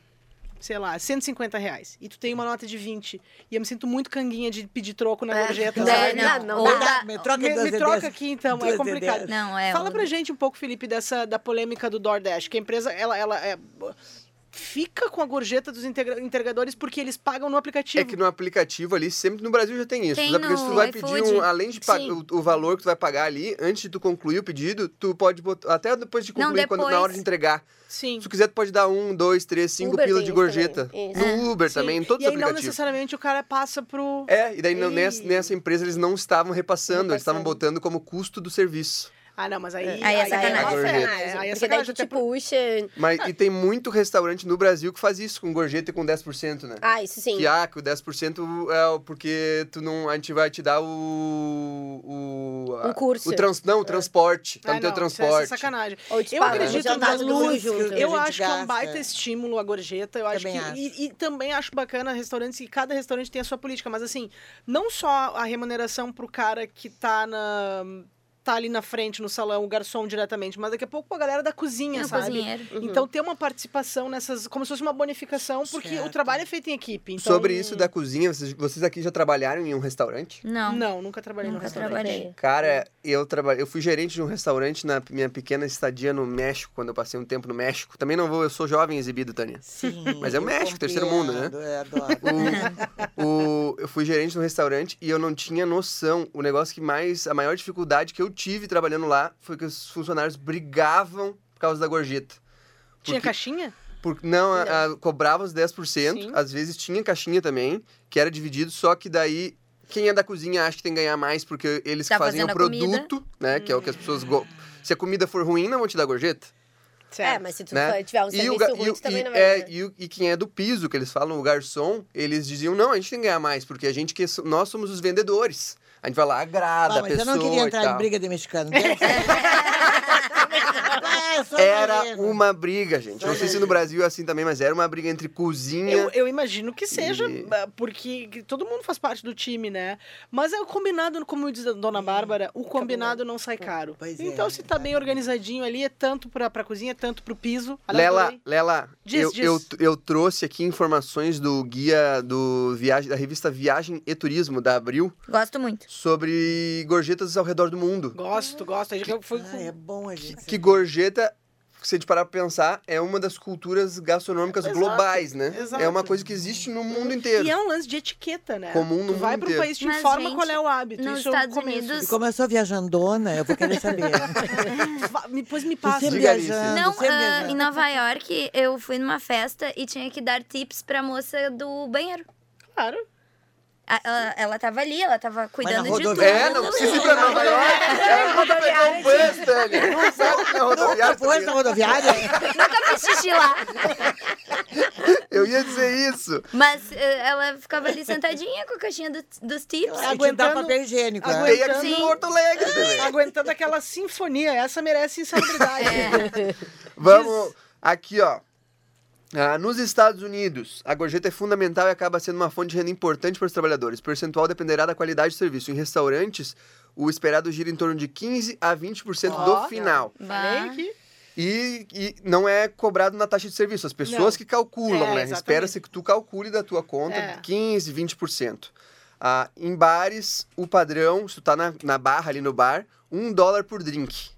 sei lá, 150 reais. E tu tem uma nota de 20. E eu me sinto muito canguinha de pedir troco na É. gorjeta. É, não, não Ou dá. dá- Me troca Me, me troca aqui, então. É complicado. Não, é. Fala pra gente um pouco, Felipe, dessa da polêmica do DoorDash, que a empresa, ela, ela é, fica com a gorjeta dos entregadores porque eles pagam no aplicativo. É que no aplicativo ali, sempre no Brasil já tem isso. Tem Os aplicativos no tu vai pedir um, além de o, o valor que tu vai pagar ali, antes de tu concluir o pedido, tu pode botar, até depois de Não, concluir, quando, na depois. hora de entregar. Sim. Se tu quiser, tu pode dar um, dois, três, cinco Uber pila de gorjeta. também. No Isso. Uber Sim. também, em todos e os aí não aplicativos. necessariamente o cara passa pro... É, e daí não- Ei. nessa, nessa empresa eles não estavam repassando, eles estavam Repassando. botando como custo do serviço. Ah, não, mas aí... Aí é aí sacanagem. má fé, Gorjeta. né? Aí é Porque daí sacanagem te puxa. Mas e tem muito restaurante no Brasil que faz isso, com gorjeta e com 10%, né? Ah, isso sim. Que, ah, que o 10% é o- porque tu não, a gente vai te dar o... O, a- Um curso. O trans, não, o transporte. Tá Ah, no teu não, isso é- isso é transporte. sacanagem. Ou te Eu acredito no jantar na luz, a Eu acho que é um baita estímulo a gorjeta. Eu acho que. E, e também acho bacana restaurantes que cada restaurante tem a sua política. Mas assim, não só a remuneração pro cara que tá na. Tá ali na frente no salão, o garçom diretamente, mas daqui a pouco a galera da cozinha, No sabe? Uhum. Então ter uma participação nessas. como se fosse uma bonificação, porque o Certo. trabalho é feito em equipe. Então... Sobre isso da cozinha, vocês, vocês aqui já trabalharam em um restaurante? Não. Não, nunca trabalhei no Nunca restaurante. trabalhei. Cara, eu trabalhei, eu fui gerente de um restaurante na minha pequena estadia no México, quando eu passei um tempo no México. Também não vou, eu sou jovem exibido, Tânia. Sim, [laughs] Mas é o México, terceiro mundo, né? Eu adoro. O, o- eu fui gerente de um restaurante e eu não tinha noção. O negócio que mais. A maior dificuldade que eu tive trabalhando lá foi que os funcionários brigavam por causa da gorjeta. Tinha Porque- caixinha? Porque, não, a- a- cobrava os 10%, Sim. às vezes tinha caixinha também, que era dividido, só que daí quem é da cozinha acha que tem que ganhar mais porque eles Tá fazem o a comida. produto, né? Que é o que as pessoas. Go... Se a comida for ruim, não vão te dar gorjeta. Certo. É, mas se tu né? for- tiver um E, serviço o, ruim, e, tu também e- não vai é, e, o- e quem é do piso, que eles falam, o garçom, eles diziam, não, a gente tem que ganhar mais, porque a gente que nós somos os vendedores. A gente vai lá, agrada Ah, a mas pessoa eu não queria e entrar em tal. briga de mexicano. [laughs] Ah, Era uma briga, gente. Não sei se no Brasil é assim também, mas era uma briga entre cozinha. Eu, eu imagino que seja, E- ah, porque que todo mundo faz parte do time, né? Mas é o combinado, como diz a dona Bárbara, o combinado não sai caro. Pois é, então, se tá bem organizadinho ali, é tanto pra, pra cozinha, é tanto pro piso. Lela. Lela, Diz, eu, diz. Eu, eu trouxe aqui informações do guia do viagem, da revista Viagem e Turismo da Abril Gosto muito. Sobre gorjetas ao redor do mundo. Gosto, gosto. Aí eu fui Ah, é bom a gente. Que gorjeta, se a gente parar pra pensar, é uma das culturas gastronômicas Exato, globais, né? exato. É uma coisa que existe no mundo inteiro. E é um lance de etiqueta, né? Comum no tu vai mundo pro inteiro. país, te Mas, informa gente, qual é o hábito. nos Isso é Estados começo. Unidos- E como eu sou viajandona, eu vou querer saber. [laughs] Va- me- Pois me Tô passa. Alice. viajando, Não, ah, viajando. em Nova York, eu fui numa festa e tinha que dar tips pra moça do banheiro. Claro. A- Ela, ela tava ali, ela tava cuidando de tudo. É, não precisa ir pra Nova York. [laughs] Ela nunca pegou um bus, Tânia. Não sabe que na rodoviária. Depois da rodoviária, Nunca fiz xixi lá. [laughs] Eu ia dizer isso. Mas eh, ela ficava ali sentadinha com a caixinha do- dos tips. Aguentando- papel higiênico. né? aguentando- Sim. Porto Alegre também. Aguentando aquela sinfonia. Essa merece insalubridade. É. Vamos aqui, ó. Ah, nos Estados Unidos, a gorjeta é fundamental e acaba sendo uma fonte de renda importante para os trabalhadores. O percentual dependerá da qualidade do serviço. Em restaurantes, o esperado gira em torno de 15 a 20% Ó, do final. Falei que E, e não é cobrado na taxa de serviço. As pessoas Não. que calculam, É, né? Espera-se que tu calcule da tua conta É. 15, 20%. Ah, em bares, o padrão, se tu tá na, na barra ali no bar, um dólar por drink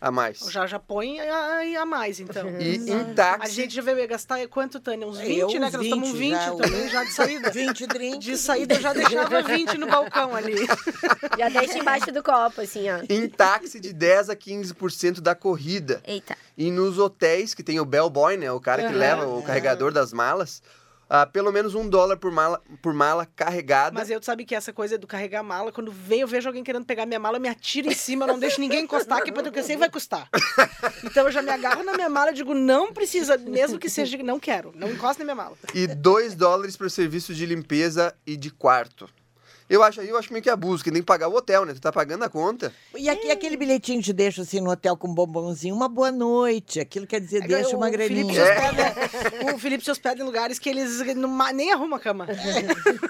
a mais. já, já põe a, a mais, então. E em A táxi, gente já veio gastar quanto, Tânia? Uns 20, Eu, né? Que nós estamos 20 20 já, também, já de saída. [laughs] 20 drinks. De saída eu já deixava 20 no balcão ali. [laughs] Já deixa embaixo do copo, assim, ó. em táxi de 10 a 15% da corrida. Eita. E nos hotéis, que tem o bellboy, né? O cara que Aham. leva o carregador das malas, ah, pelo menos um dólar por mala, por mala carregada. Mas eu sabe que essa coisa do carregar mala, quando vem, eu vejo alguém querendo pegar minha mala, eu me atiro em cima, não deixo ninguém encostar, que porque eu sei que vai custar. Então eu já me agarro na minha mala e digo, não precisa, mesmo que seja, não quero, não encosta na minha mala. E 2 dólares para serviços de limpeza e de quarto. Eu acho eu acho meio que abuso, que tem que pagar o hotel, né? Tu tá pagando a conta. E aqui, aquele bilhetinho que te deixa assim no hotel com um bombonzinho, uma boa noite. Aquilo quer dizer, deixa uma É o Felipe, se graninha. hospeda, o Felipe se hospeda em lugares que eles não- nem arrumam a cama.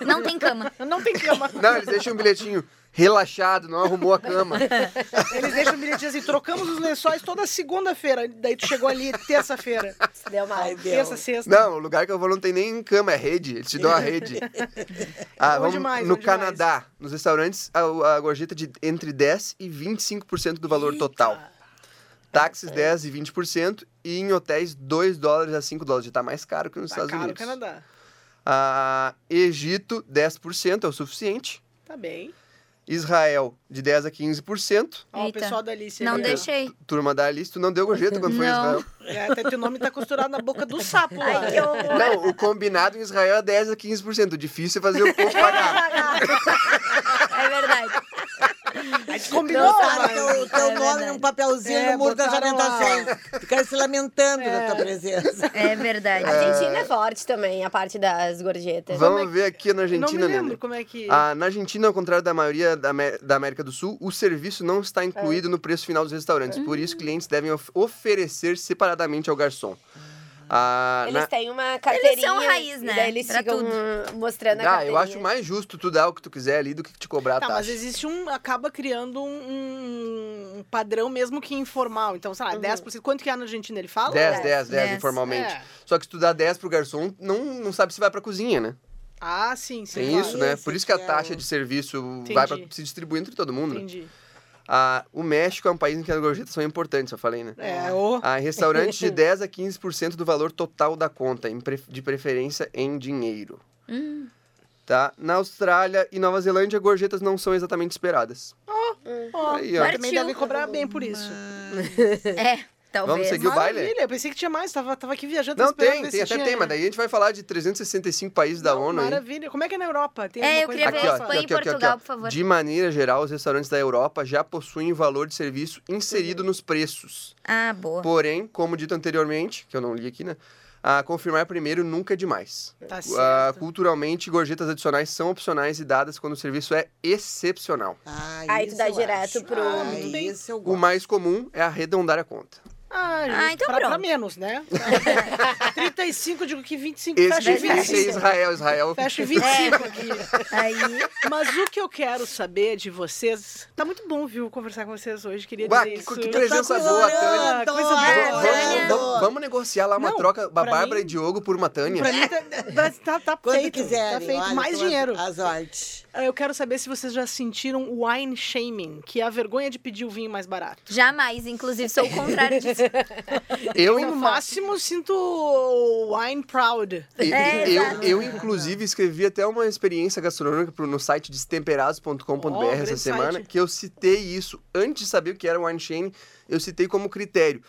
Não tem cama. Não tem cama. Não, eles deixam um bilhetinho relaxado, não arrumou a cama. [laughs] Eles deixam um bilhetinho assim, trocamos os lençóis toda segunda-feira. Daí tu chegou ali terça-feira. Deu. Ai, Deus. Terça, sexta. Não, o lugar que eu vou não tem nem cama, é rede. Eles te dão a [laughs] rede. Ah, Bom vamos demais, no bom demais. Canadá, nos restaurantes, a, a gorjeta de entre 10 e 25% do valor total. Táxis 10 e 20% e em hotéis 2 dólares a 5 dólares. Já tá mais caro que nos Tá Estados caro o Unidos. Canadá. Ah, Egito, 10% é o suficiente. Tá bem. Israel, de 10 a 15%. Ó, o pessoal da Alice. Não ó. deixei. Turma da Alice, tu não deu gorjeta quando foi em Não. Israel. É, até teu nome tá costurado na boca do sapo lá. Ai, que horror. Não, o combinado em Israel é 10 a 15%. O difícil é fazer o povo pagar. [laughs] É verdade. Gente combinou, Botaram mas- teu, teu É nome verdade. num papelzinho É, no muro das orientações. Ficaram se lamentando da tua presença. É verdade. A Argentina é forte também, a parte das gorjetas. Vamos ver aqui na Eu não Argentina, me lembro né? como é que... Ah, na Argentina, ao contrário da maioria da, Amé- da América do Sul, o serviço não está incluído no preço final dos restaurantes. Por isso, clientes devem of- oferecer separadamente ao garçom. Ah, Eles na- têm uma carteirinha. são raiz, e né? daí eles Pra ficam tudo. mostrando a Ah, carteirinha. eu acho mais justo tu dar o que tu quiser ali do que te cobrar a Tá, taxa. mas existe um... Acaba criando um, um padrão mesmo que informal. Então, sei lá, Uhum. 10%. Quanto que é na Argentina? Ele fala? 10, É, 10, 10, 10. informalmente. É. Só que se tu dá 10 pro garçom, não, não sabe se vai pra cozinha, né? Ah, sim, sim. Tem claro. isso, né? Esse Por isso que a é taxa o- de serviço Entendi. vai pra se distribuir entre todo mundo. né? Ah, o México é um país em que as gorjetas são importantes, eu falei, né? É, o... Ah, em restaurantes de [laughs] 10 a 15% do valor total da conta, pre- de preferência em dinheiro. Hum. Tá? Na Austrália e Nova Zelândia, gorjetas não são exatamente esperadas. Ó, Aí, ó. também devem cobrar bem por isso. É. Talvez. Vamos seguir o baile? Maravilha, eu pensei que tinha mais, tava, tava aqui viajando. Não, tem, tem, até tem, mas daí a gente vai falar de 365 países da Não, ONU aí. Maravilha. Como é que é na Europa? Tem É, eu queria ver Europa? Espanha e Portugal, por favor. De maneira geral, os restaurantes da Europa já possuem valor de serviço inserido nos preços. Ah, boa. Porém, como dito anteriormente, que eu não li aqui, né? A confirmar primeiro nunca é demais. Tá Ah, certo. culturalmente, gorjetas adicionais são opcionais e dadas quando o serviço é excepcional. Ah, Aí tu dá eu direto acho. pro- Ah, O mais comum é arredondar a conta. Ah. Ah, então pra, pra pronto. menos, né? [laughs] 35, digo que 25, Esse, fecha em esse é 25. Israel. Israel. Fecha em 25 aqui. Aí, Mas o que eu quero saber de vocês... Tá muito bom, viu, conversar com vocês hoje. Queria Ué, dizer que, isso. que presença tô boa, Tânia. Coisa boa. Vamos, vamos- vamos negociar lá uma Não, troca, a pra Bárbara mim- e Diogo por uma Tânia. Pra mim tá, tá, tá, tá Quando feito. quiserem. tá feito. olha, Mais dinheiro. As artes. Ah, Eu quero saber se vocês já sentiram o wine shaming, que é a vergonha de pedir o vinho mais barato. jamais, inclusive, sou o contrário disso. [laughs] Eu, no máximo, sinto o wine proud. E- É, eu, eu, inclusive, escrevi até uma experiência gastronômica pro- no site destemperados.com.br Oh, essa semana, site. que eu citei isso. Antes de saber o que era o wine shaming, eu citei como critério.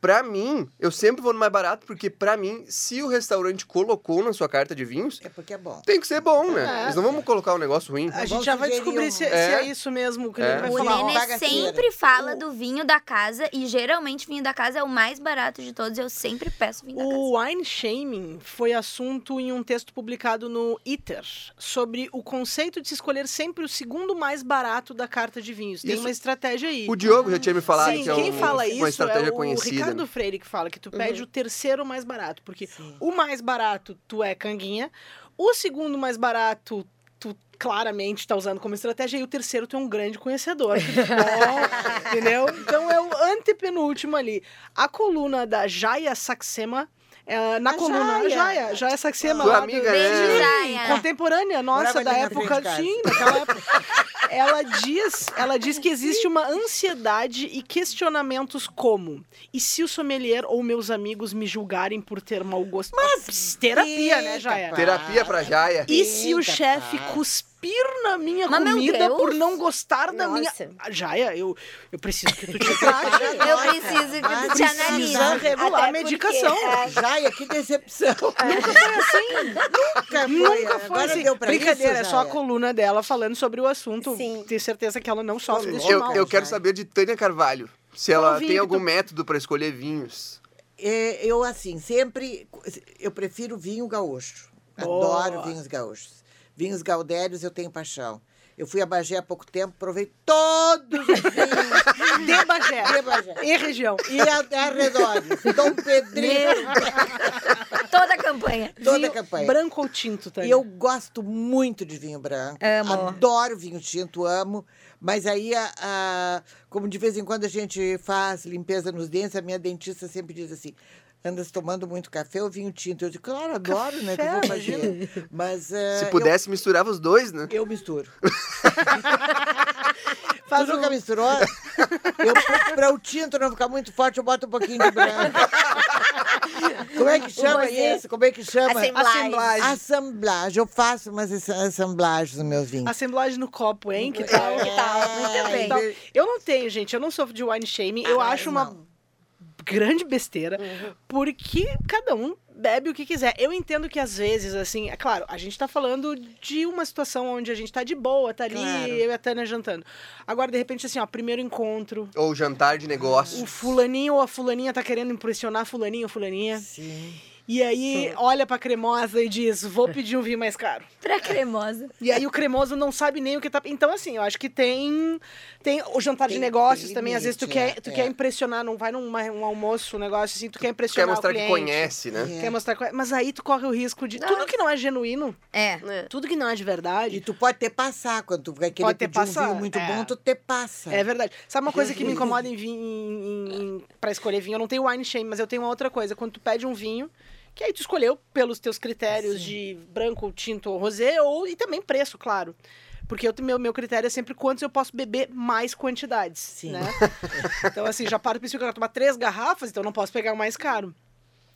Pra mim, eu sempre vou no mais barato, porque pra mim, se o restaurante colocou na sua carta de vinhos, É porque é bom. tem que ser bom, né? É. Não vamos colocar um negócio ruim. A gente Vamos já vai descobrir um- se, se É. é isso mesmo que É. ele vai O falar. Nenê bagaceira. sempre fala O- do vinho da casa e geralmente o vinho da casa é o mais barato de todos. Eu sempre peço vinho da casa. O wine shaming foi assunto em um texto publicado no ITER sobre o conceito de se escolher sempre o segundo mais barato da carta de vinhos. Tem Isso- uma estratégia aí. O Diogo já tinha me falado Sim, que é quem um- fala uma isso estratégia é o conhecida. Ricardo né? Freire que fala que tu pede o terceiro mais barato, porque Sim. o mais barato tu é canguinha, o segundo mais barato tu claramente tá usando como estratégia e o terceiro tu é um grande conhecedor. futebol, [laughs] entendeu? Então é o antepenúltimo ali. A coluna da Jaya Saxema é, na A coluna Jaya. Jaya, Jaya Saxema do- amiga, Beijo, né? Contemporânea nossa Morava da época, sim, daquela época. [laughs] Ela diz, ela diz que existe uma ansiedade e questionamentos como: e se o sommelier ou meus amigos me julgarem por ter mau gosto? Mas terapia, né, pá. Terapia pra Jaya. E se o chefe pá. Cuspir na minha Mas, comida por não gostar da minha. Nossa. Ah, Jaya, eu, eu preciso que tu te. [laughs] Eu preciso que tu te Precisa analise. regular a Até medicação. porque, Jaia, que decepção. [laughs] Nunca foi assim. Nunca foi. Nunca foi Agora assim. deu pra Brincadeira, isso, é só a Jaia? coluna dela falando sobre o assunto. Sim. Tenho certeza que ela não sofre desse Eu, mal. eu quero saber de Tânia Carvalho. Se ela tem algum tu- método pra escolher vinhos. É, eu, assim, sempre... Eu prefiro vinho gaúcho. Adoro vinhos gaúchos. Vinhos gaudérios eu tenho paixão. Eu fui a Bagé há pouco tempo, provei todos os vinhos [laughs] De Bagé. de Bagé. E região. E arredores. Dom Pedrinho, Toda a campanha. toda a campanha. Branco ou tinto? E eu gosto muito de vinho branco. Amo. Adoro vinho tinto, amo. Mas aí, a, a- como de vez em quando a gente faz limpeza nos dentes, a minha dentista sempre diz assim: andas tomando muito café ou vinho tinto? Eu digo, claro, adoro, né? Que eu vou Café, fazer. Mas. eh, Se eu- pudesse, misturava os dois, né? Eu, misturo. [laughs] Faz tu um- nunca misturou? Eu, pra, pra o tinto não ficar muito forte, eu boto um pouquinho de branco. Como é que chama isso? Como é que chama? Assemblagem. Assemblagem. Assemblagem. Eu faço umas assemblagens nos meus vinhos. Assemblagem no copo, hein? Que tal? Que tal? Muito É, bem. Então, eu não tenho, gente. Eu não sofro de wine shaming. Eu Ah, acho uma não. Grande besteira. Porque cada um bebe o que quiser. Eu entendo que às vezes, assim, é claro, a gente tá falando de uma situação onde a gente tá de boa, tá ali, Claro. eu e a Tânia jantando. Agora, de repente, assim, ó, primeiro encontro. Ou jantar de negócio. O fulaninho ou a fulaninha tá querendo impressionar fulaninho ou fulaninha. Sim. E aí olha pra cremosa e diz: Vou pedir um vinho mais caro. Pra cremosa. [laughs] E aí o cremoso não sabe nem o que tá. Então, assim, eu acho que tem. Tem o jantar de Tem- negócios tem também. Às vezes tu limite, quer, é, tu é. quer impressionar, não vai num um almoço, um negócio assim, tu quer Quer impressionar mostrar o que cliente. conhece, né? É. Quer mostrar que... Mas aí tu corre o risco de. Tudo que não é genuíno, É. tudo que não é de E verdade. tu pode ter passar. Quando tu vai querer Pode ter pedir um vinho muito é. bom, tu te passa. É verdade. Sabe uma coisa que me incomoda em vinho, em, em- em- pra escolher vinho? Eu não tenho wine shame, mas eu tenho uma outra coisa. Quando tu pede um vinho, que aí tu escolheu pelos teus critérios de branco, tinto ou rosé, ou e também preço, claro. Porque eu, meu, meu critério é sempre quantos eu posso beber mais quantidades, Sim. né? [laughs] Então, assim, já paro pra que eu tomar três garrafas, então não posso pegar o mais caro.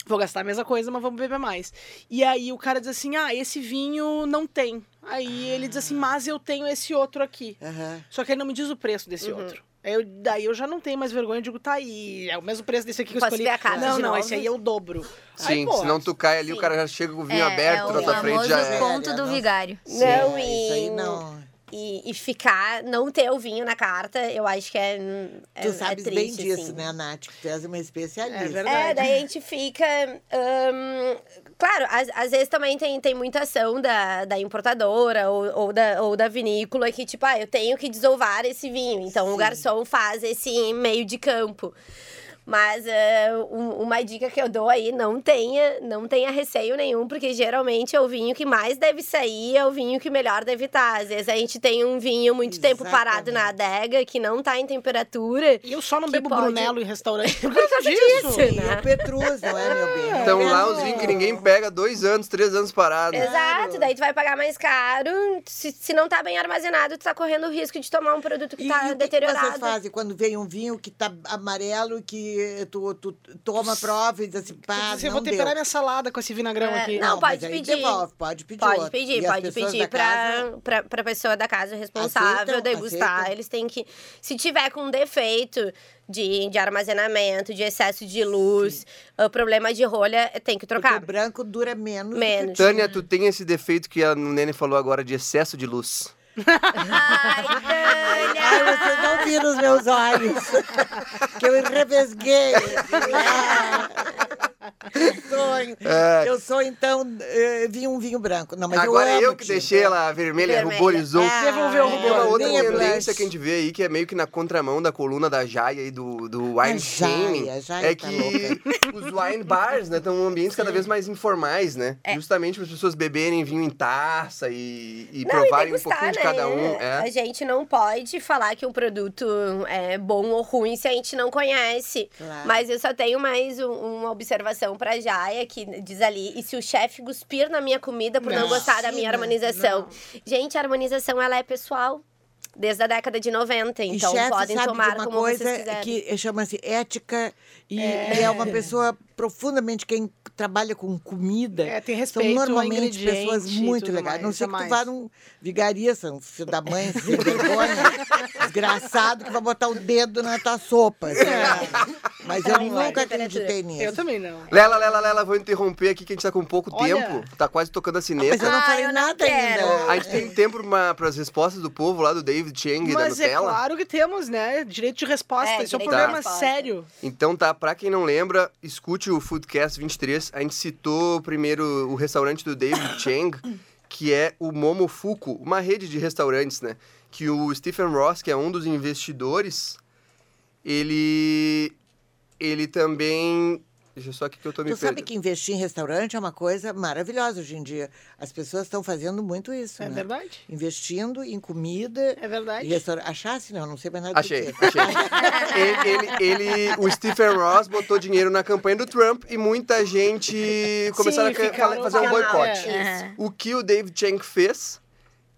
Vou gastar a mesma coisa, mas vamos beber mais. E aí o cara diz assim, ah, esse vinho não tem. Aí ele diz assim, mas eu tenho esse outro aqui. Aham. Só que ele não me diz o preço desse Uhum. outro. Eu- daí eu já não tenho mais vergonha e digo, tá aí, é o mesmo preço desse aqui que eu Posso escolhi. ver a carta não, de não, novo? esse aí é o dobro. Sim, pô, senão tu cai ali, Sim. o cara já chega com o vinho É, aberto é na tua frente, famoso já é. ponto do Não. vigário. Não, É, e, Isso aí não. e, e ficar, não ter o vinho na carta, eu acho que é, é, Tu sabes é triste, bem disso, assim. né, Nath? Que tu és uma especialista. É verdade. É, daí a gente fica. hum, claro, às, às vezes também tem, tem muita ação da, da importadora ou, ou, da, ou da vinícola que, tipo, ah, eu tenho que desovar esse vinho. Então o garçom faz esse meio de campo. Mas é, um- uma dica que eu dou aí, não tenha, não tenha receio nenhum, porque geralmente é o vinho que mais deve sair, é o vinho que melhor deve estar. Às vezes a gente tem um vinho muito tempo parado na adega, que não tá em temperatura. E eu só não bebo pode- Brunello em restaurante [laughs] por causa disso. disso, E né? o Petrus, não é, meu bem? Então É lá os vinhos que ninguém pega dois anos, três anos parado. Exato, daí tu vai pagar mais caro. Se, se não tá bem armazenado, tu tá correndo o risco de tomar um produto que E, tá e o que deteriorado. vocês fazem quando vem um vinho que tá amarelo, que tu, tu toma prova e diz assim, pá, Você não vou deu. temperar minha salada com esse vinagrão É, aqui. não, mas pode pedir. Devolve, pode pedir Pode pedir, E as pode pedir pra, casa- pra, pra pessoa da casa responsável Aceitam? degustar. Aceitam? Eles têm que. Se tiver com defeito de, de armazenamento, de excesso de luz, o problema de rolha, tem que Porque trocar. o branco dura menos. Menos. Tânia, tu tem esse defeito que a Nene falou agora de excesso de luz. Ai, Tânia! Ai, vocês não viram os meus olhos. [laughs] que eu revesguei. Eu [laughs] sonho. É. Eu sou, então, eh, vi um vinho branco. Não, mas agora eu, amo eu que tinta. deixei ela vermelha, Vermelha. ruborizou. Ah, Devolveu o Tem rubor. uma outra nem é tendência que a gente vê aí, que é meio que na contramão da coluna da Jaya e do, do wine A shaming, a é tá que [laughs] os wine bars, né, estão em ambientes cada vez mais informais, né? É. Justamente para as pessoas beberem vinho em taça e, e Não, provarem e um degustar, pouquinho de né? cada um. A É. gente não pode falar que o produto é bom ou ruim se a gente não conhece. Claro. Mas eu só tenho mais um- uma observação pra Jaya, que diz ali, e se o chefe cuspir na minha comida por não, Não. gostar da minha harmonização? Gente, a harmonização, ela é pessoal. Desde a década de 90, E então chefe podem sabe tomar de uma como vocês coisa quiserem. que chama-se ética e e é. uma pessoa profundamente quem trabalha com comida. É, tem São respeito ao normalmente pessoas muito legais. mais, não sei que é tu mais. vá num vigaria, são filho da mãe, sem vergonha, [laughs] desgraçado, que vai botar o dedo na tua sopa. assim. Mas eu Não vai, nunca acreditei nisso. Eu também não. Lela, Lela, Lela, vou interromper aqui que a gente tá com pouco Olha. tempo. Tá quase tocando a Mas sineta. eu não Ah, falei eu não nada quero. ainda. A gente tem tempo para as respostas do povo lá do David Chang e da Mas é Nutella? claro que temos, né? Direito de resposta. É, Isso é um problema resposta. sério. Então tá, pra quem não lembra, escute o Foodcast 23. A gente citou primeiro o restaurante do David [coughs] Chang, que é o Momofuku, uma rede de restaurantes, né? Que o Stephen Ross, que é um dos investidores, ele ele também Deixa só aqui que eu tô me Tu sabe perdendo. que investir em restaurante é uma coisa maravilhosa hoje em dia. As pessoas estão fazendo muito isso, É né? verdade? Investindo em comida. É verdade. E restaurante. Achasse? Não, não sei mais nada Achei, do que. achei. ele, ele, ele- o Stephen Ross botou dinheiro na campanha do Trump e muita gente começaram Sim, a fazer um boicote. é. O que o David Chang fez,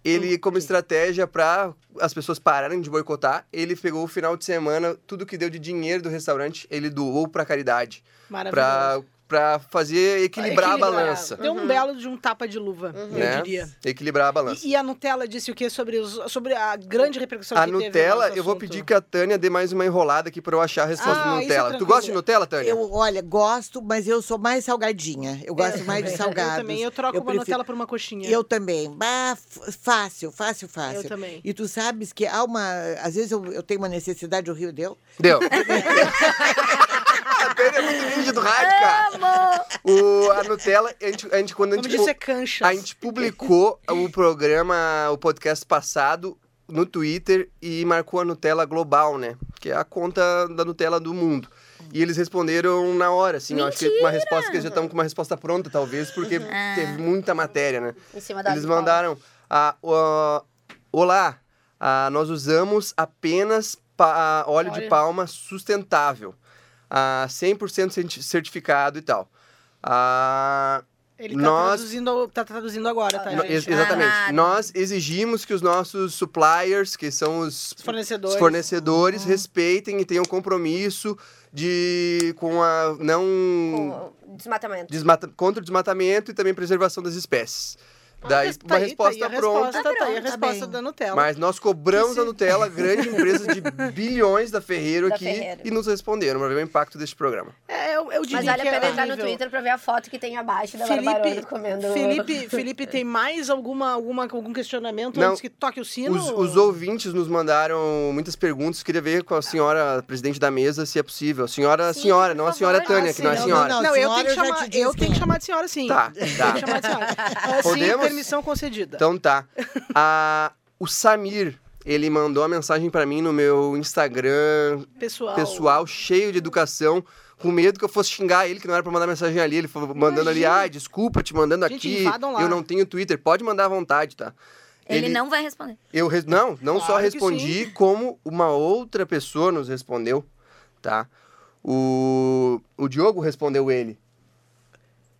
ele, como estratégia para as pessoas pararem de boicotar, ele pegou o final de semana, tudo que deu de dinheiro do restaurante, ele doou para caridade. Maravilhoso. Para fazer equilibrar, a Equilibrar. balança. Deu um belo de um tapa de luva, Né? eu diria. Equilibrar a balança. E, e a Nutella disse o quê sobre, os, sobre a grande repercussão A que teve Nutella, no eu vou pedir que a Tânia dê mais uma enrolada aqui para eu achar a resposta Ah, do é Nutella. tu tranquilo. gosta de Nutella, Tânia? Eu, olha, gosto, mas eu sou mais salgadinha. Eu gosto mais de salgados. Eu também, eu troco uma prefiro- Nutella por uma coxinha. Eu também. Bah, fácil, fácil, fácil. Eu também. E tu sabes que há uma. Às vezes eu, eu tenho uma necessidade horrível. Deu? Deu. [laughs] a Tânia é muito ninja do rádio, cara. O, a Nutella, a gente, a gente- quando a Como gente, disse, é a gente publicou o programa, o podcast passado no Twitter e marcou a Nutella Global, né? Que é a conta da Nutella do mundo. E eles responderam na hora, assim. Eu acho que uma resposta que eles já estão com uma resposta pronta, talvez, porque [laughs] teve muita matéria, né? Em cima da Eles mandaram. ah, ó, Olá, ah, nós usamos apenas pa- óleo de palma sustentável. Ah, 100% certi- certificado e tal. Ah, Ele tá, nós- traduzindo, tá traduzindo agora, tá, ex- exatamente. Ah. Nós exigimos que os nossos suppliers, que são os Os fornecedores. os fornecedores respeitem e tenham compromisso de com a não Com desmatamento. desmata, contra o desmatamento e também preservação das espécies. Daí Mas uma aí, resposta aí a pronta. resposta, tá aí a Tá resposta da Nutella. Mas nós cobramos a Nutella, grande empresa de [laughs] bilhões da Ferreiro Da aqui, Ferreiro. e nos responderam para ver o impacto desse programa. É, eu, eu diria Mas vale que a pena é entrar no. Twitter pra ver a foto que tem abaixo da Barbarona Felipe, comendo. Felipe, [laughs] Felipe, tem mais alguma, alguma, algum questionamento Não. antes que toque o sino? Os, os ouvintes nos mandaram muitas perguntas. Queria ver com a senhora presidente da mesa se é possível. Senhora, Sim, senhora, não a favor. senhora Tânia, Ah, que não é senhora. não, Não, eu senhora tenho que eu chamar, eu tenho que é. chamar de senhora sim. Tá, tá. que chamar de senhora. [laughs] Ah, sim, Podemos? Permissão concedida. Então tá. A, o Samir, ele mandou uma mensagem pra mim no meu Instagram pessoal. pessoal, cheio de educação, com medo que eu fosse xingar ele, que não era pra mandar mensagem ali. Ele falou, mandando ali, ai, desculpa, te mandando Gente, aqui. invadam lá. Eu não tenho Twitter. Pode mandar à vontade, tá? Ele, não vai responder. Eu res- não, não só Claro que respondi, como uma outra pessoa nos respondeu, tá? O, o Diogo respondeu ele.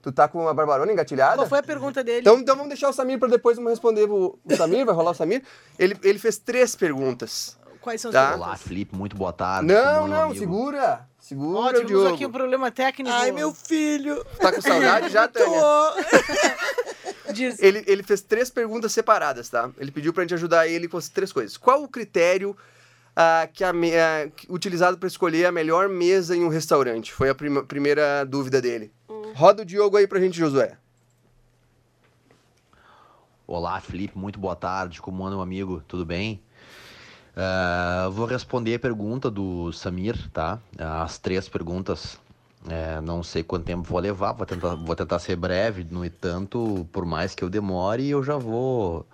Tu tá com a Barbarona engatilhada? Qual foi a pergunta dele? Então, então vamos deixar o Samir pra depois vamos responder o, o Samir, vai rolar o Samir. Ele, ele fez três perguntas. Quais são as Tá. perguntas? Olá, Felipe, muito boa tarde. Não, não, amigo? segura. Segura, Ó, tivemos Diogo. aqui um problema técnico. Ai, meu filho. Tá com saudade já, [laughs] Tânia? Tô. [laughs] [laughs] Diz- Ele, ele fez três perguntas separadas, tá? Ele pediu pra gente ajudar ele com as três coisas. Qual o critério ah, que a me- ah, utilizado pra escolher a melhor mesa em um restaurante? Foi a prima- primeira dúvida dele. Roda o Diogo aí pra gente, Josué. Olá, Felipe, muito boa tarde. Como anda, meu amigo? Tudo bem? Ah, vou responder a pergunta do Samir, tá? As três perguntas. É, não sei quanto tempo vou levar, vou tentar, vou tentar ser breve. No entanto, por mais que eu demore, eu já vou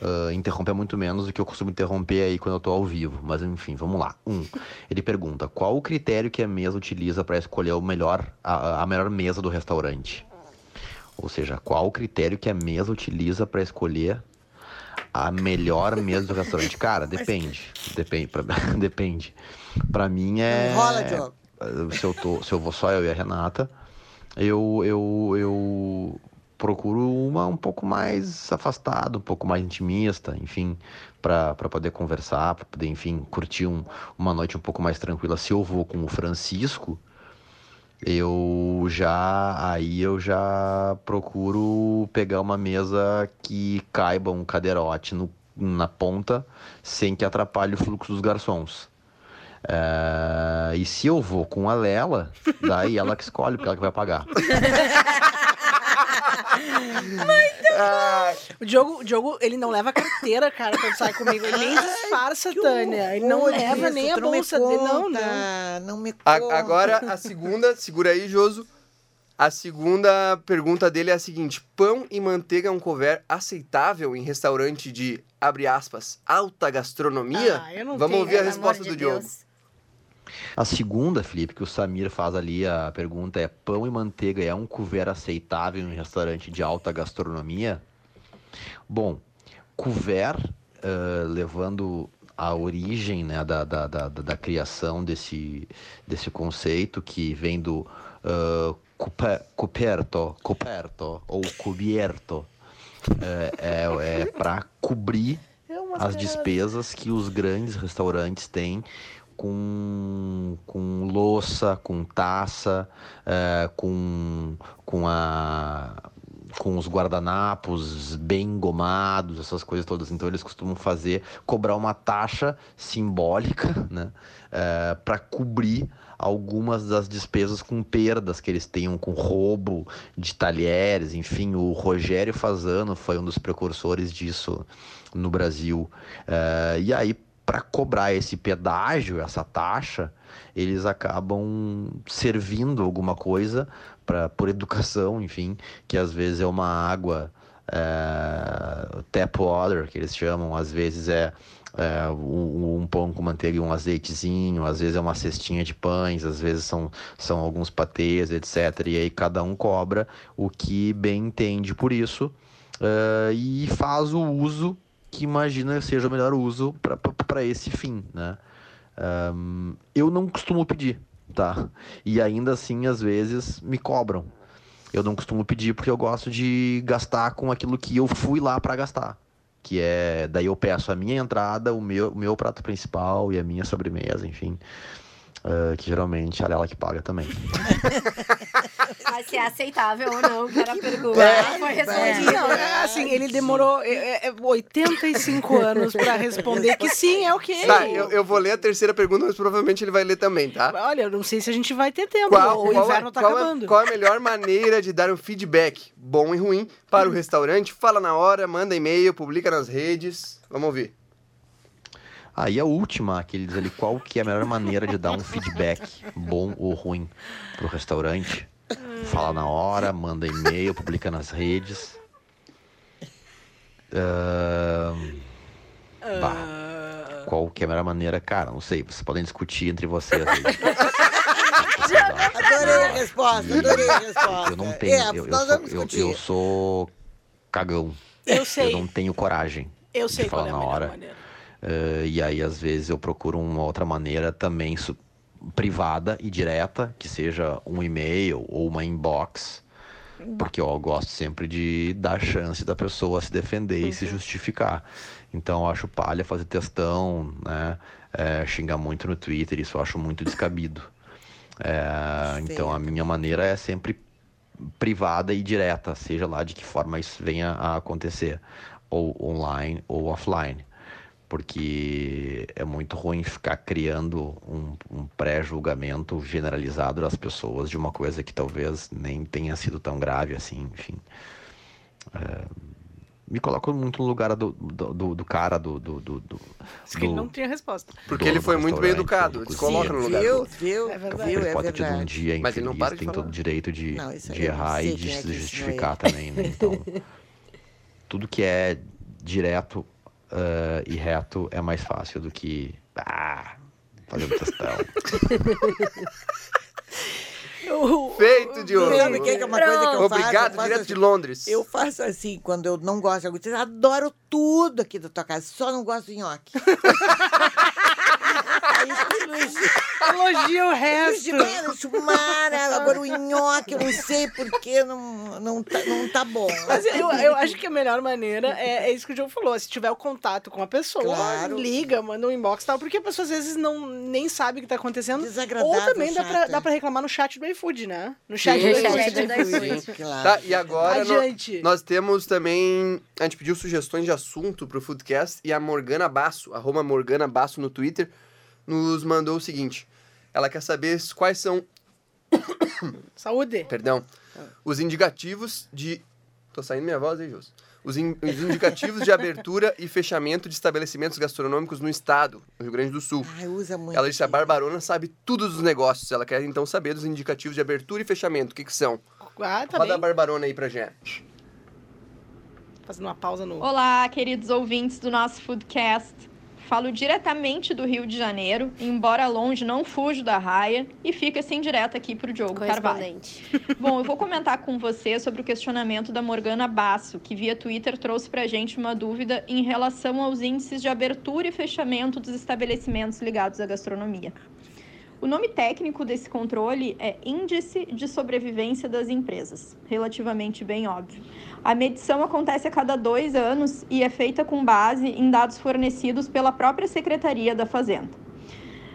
ah, interromper muito menos do que eu costumo interromper aí quando eu tô ao vivo. Mas enfim, vamos lá. Um, ele pergunta: qual o critério que a mesa utiliza para escolher o melhor, a, a melhor mesa do restaurante? Ou seja, qual o critério que a mesa utiliza para escolher a melhor mesa do restaurante? Cara, [laughs] depende. Depende. Pra, [laughs] depende. Pra mim é. Enrola, Diogo. Se eu, tô, se eu vou só eu e a Renata, eu, eu, eu procuro uma um pouco mais afastada, um pouco mais intimista, enfim, para poder conversar, para poder, enfim, curtir um, uma noite um pouco mais tranquila. Se eu vou com o Francisco, eu já aí eu já procuro pegar uma mesa que caiba um cadeirote no, na ponta sem que atrapalhe o fluxo dos garçons. É, e se eu vou com a Lela, daí ela que escolhe, porque ela que vai pagar. [laughs] O Diogo, o Diogo, ele não leva carteira, cara, quando sai comigo. Ele nem disfarça, Tânia. Ele não leva isso, nem a bolsa dele. Não, não. conta, Não me a- conta. agora, a segunda, segura aí, Joso. A segunda pergunta dele é a seguinte: pão e manteiga é um cover aceitável em restaurante de, abre aspas, alta gastronomia? Ah, eu não Vamos tenho, ouvir a resposta amor do de Diogo. A segunda, Felipe, que o Samir faz ali, a pergunta é: pão e manteiga é um couvert aceitável em um restaurante de alta gastronomia? Bom, couvert, eh, levando a origem né, da, da, da, da- criação desse, desse conceito que vem do cupe- coperto, coperto ou cubierto, eh, é, é para cobrir [laughs] as despesas que os grandes restaurantes têm com, com louça, com taça, eh, com, com, a, com os guardanapos bem engomados, essas coisas todas. Então eles costumam fazer, cobrar uma taxa simbólica, [laughs] né, para cobrir algumas das despesas com perdas que eles tenham com roubo de talheres, enfim, o Rogério Fazano foi um dos precursores disso no Brasil. Eh, e aí, para cobrar esse pedágio, essa taxa, eles acabam servindo alguma coisa para por educação, enfim, que às vezes é uma água é, tap water, que eles chamam, às vezes é, é, um, um pão com manteiga e um azeitezinho, às vezes é uma cestinha de pães, às vezes são, são alguns patês, etc. E aí cada um cobra o que bem entende por isso é, e faz o uso que imagina seja o melhor uso para esse fim, né? Ahn, eu não costumo pedir, tá? E ainda assim, às vezes, me cobram. Eu não costumo pedir porque eu gosto de gastar com aquilo que eu fui lá para gastar. Que é, daí eu peço a minha entrada, o meu, o meu prato principal e a minha sobremesa, enfim. Ah, que geralmente é ela que paga também. [laughs] Mas se é aceitável ou não, que era a pergunta. Vai, Foi vai. respondida. Não, é assim, ele demorou é, é, 85 [laughs] anos pra responder que sim, é ok. Tá, eu, eu vou ler a terceira pergunta, mas provavelmente ele vai ler também, tá? Olha, eu não sei se a gente vai ter tempo. Qual, o qual inverno é, tá qual, acabando. é, qual é a melhor maneira de dar um feedback, bom e ruim, para o restaurante? Fala na hora, manda e-mail, publica nas redes. Vamos ouvir. Aí a última, que ele diz ali, qual que é a melhor maneira de dar um feedback, bom ou ruim, pro restaurante? Fala na hora, manda e-mail, publica nas redes. Ahn, bah, qual que é a melhor maneira? Cara, não sei, vocês podem discutir entre vocês aí. Adorei a resposta, adorei a resposta. Eu não tenho, É, eu, eu sou, eu, eu sou cagão. Eu sei. Eu não tenho coragem. Eu de sei qual falar é a na hora. Eh, e aí, às vezes, eu procuro uma outra maneira também su- privada e direta, que seja um e-mail ou uma inbox. Porque eu gosto sempre de dar chance da pessoa se defender e Uhum. se justificar. Então, eu acho palha fazer textão, né? Eh, xingar muito no Twitter, isso eu acho muito descabido. Eh, então, a minha maneira é sempre privada e direta, seja lá de que forma isso venha a acontecer, ou online ou offline, porque é muito ruim ficar criando um, um pré-julgamento generalizado das pessoas de uma coisa que talvez nem tenha sido tão grave assim, enfim. É, me coloco muito no lugar do, do, do- do cara do, do, do, do- ele não tinha resposta. Porque ele foi muito bem educado, do se coloca no lugar Viu, viu, É verdade. viu, ele é pode ter tido um verdade. dia Mas ele não infeliz, para de tem falar. todo o direito de, Não, de errar e de é se ensinou justificar também, né? Então, [laughs] tudo que é direto ah, e reto é mais fácil do que ah, fazendo textão. [laughs] Feito, Diogo. Sabe o que é uma coisa que eu faço? Obrigado, Eu faço direto assim, de Londres. Eu faço assim, quando eu não gosto de alguma coisa, adoro tudo aqui da tua casa, só não gosto de nhoque. [laughs] Elogia. Elogia o resto. Elogia, chumara, agora o nhoque, eu não sei porquê, não, não, tá, não tá bom. Mas eu, eu acho que a melhor maneira é, é isso que o Diogo falou. Se tiver o contato com a pessoa, Claro. liga, manda um inbox e tal. Porque a pessoa às vezes não, nem sabe o que tá acontecendo. Desagradável, Ou também dá pra, dá pra reclamar no chat do iFood, né? No chat Sim, do iFood. sim. Claro. Tá, e agora nó- Adiante. nós temos também. A gente pediu sugestões de assunto pro Foodcast e a Morgana Basso, arroba Morgana Basso no Twitter, nos mandou o seguinte. Ela quer saber quais são, [coughs] Saúde. perdão, os indicativos de. Tô saindo minha voz aí, Jus. Os, in- os indicativos de abertura e fechamento de estabelecimentos gastronômicos no estado, no Rio Grande do Sul. Ai, usa muito. Ela disse a Barbarona sabe tudo dos negócios. Ela quer então saber dos indicativos de abertura e fechamento. O que, que são? Ah, tá Roda a. Barbarona aí pra gente. Fazendo uma pausa no. Olá, queridos ouvintes do nosso Foodcast. Falo diretamente do Rio de Janeiro, embora longe, não fujo da raia e fica assim direto aqui para o Diogo Carvalho. Bom, eu vou comentar com você sobre o questionamento da Morgana Basso, que via Twitter trouxe para a gente uma dúvida em relação aos índices de abertura e fechamento dos estabelecimentos ligados à gastronomia. O nome técnico desse controle é Índice de Sobrevivência das Empresas, relativamente bem óbvio. A medição acontece a cada dois anos e é feita com base em dados fornecidos pela própria Secretaria da Fazenda.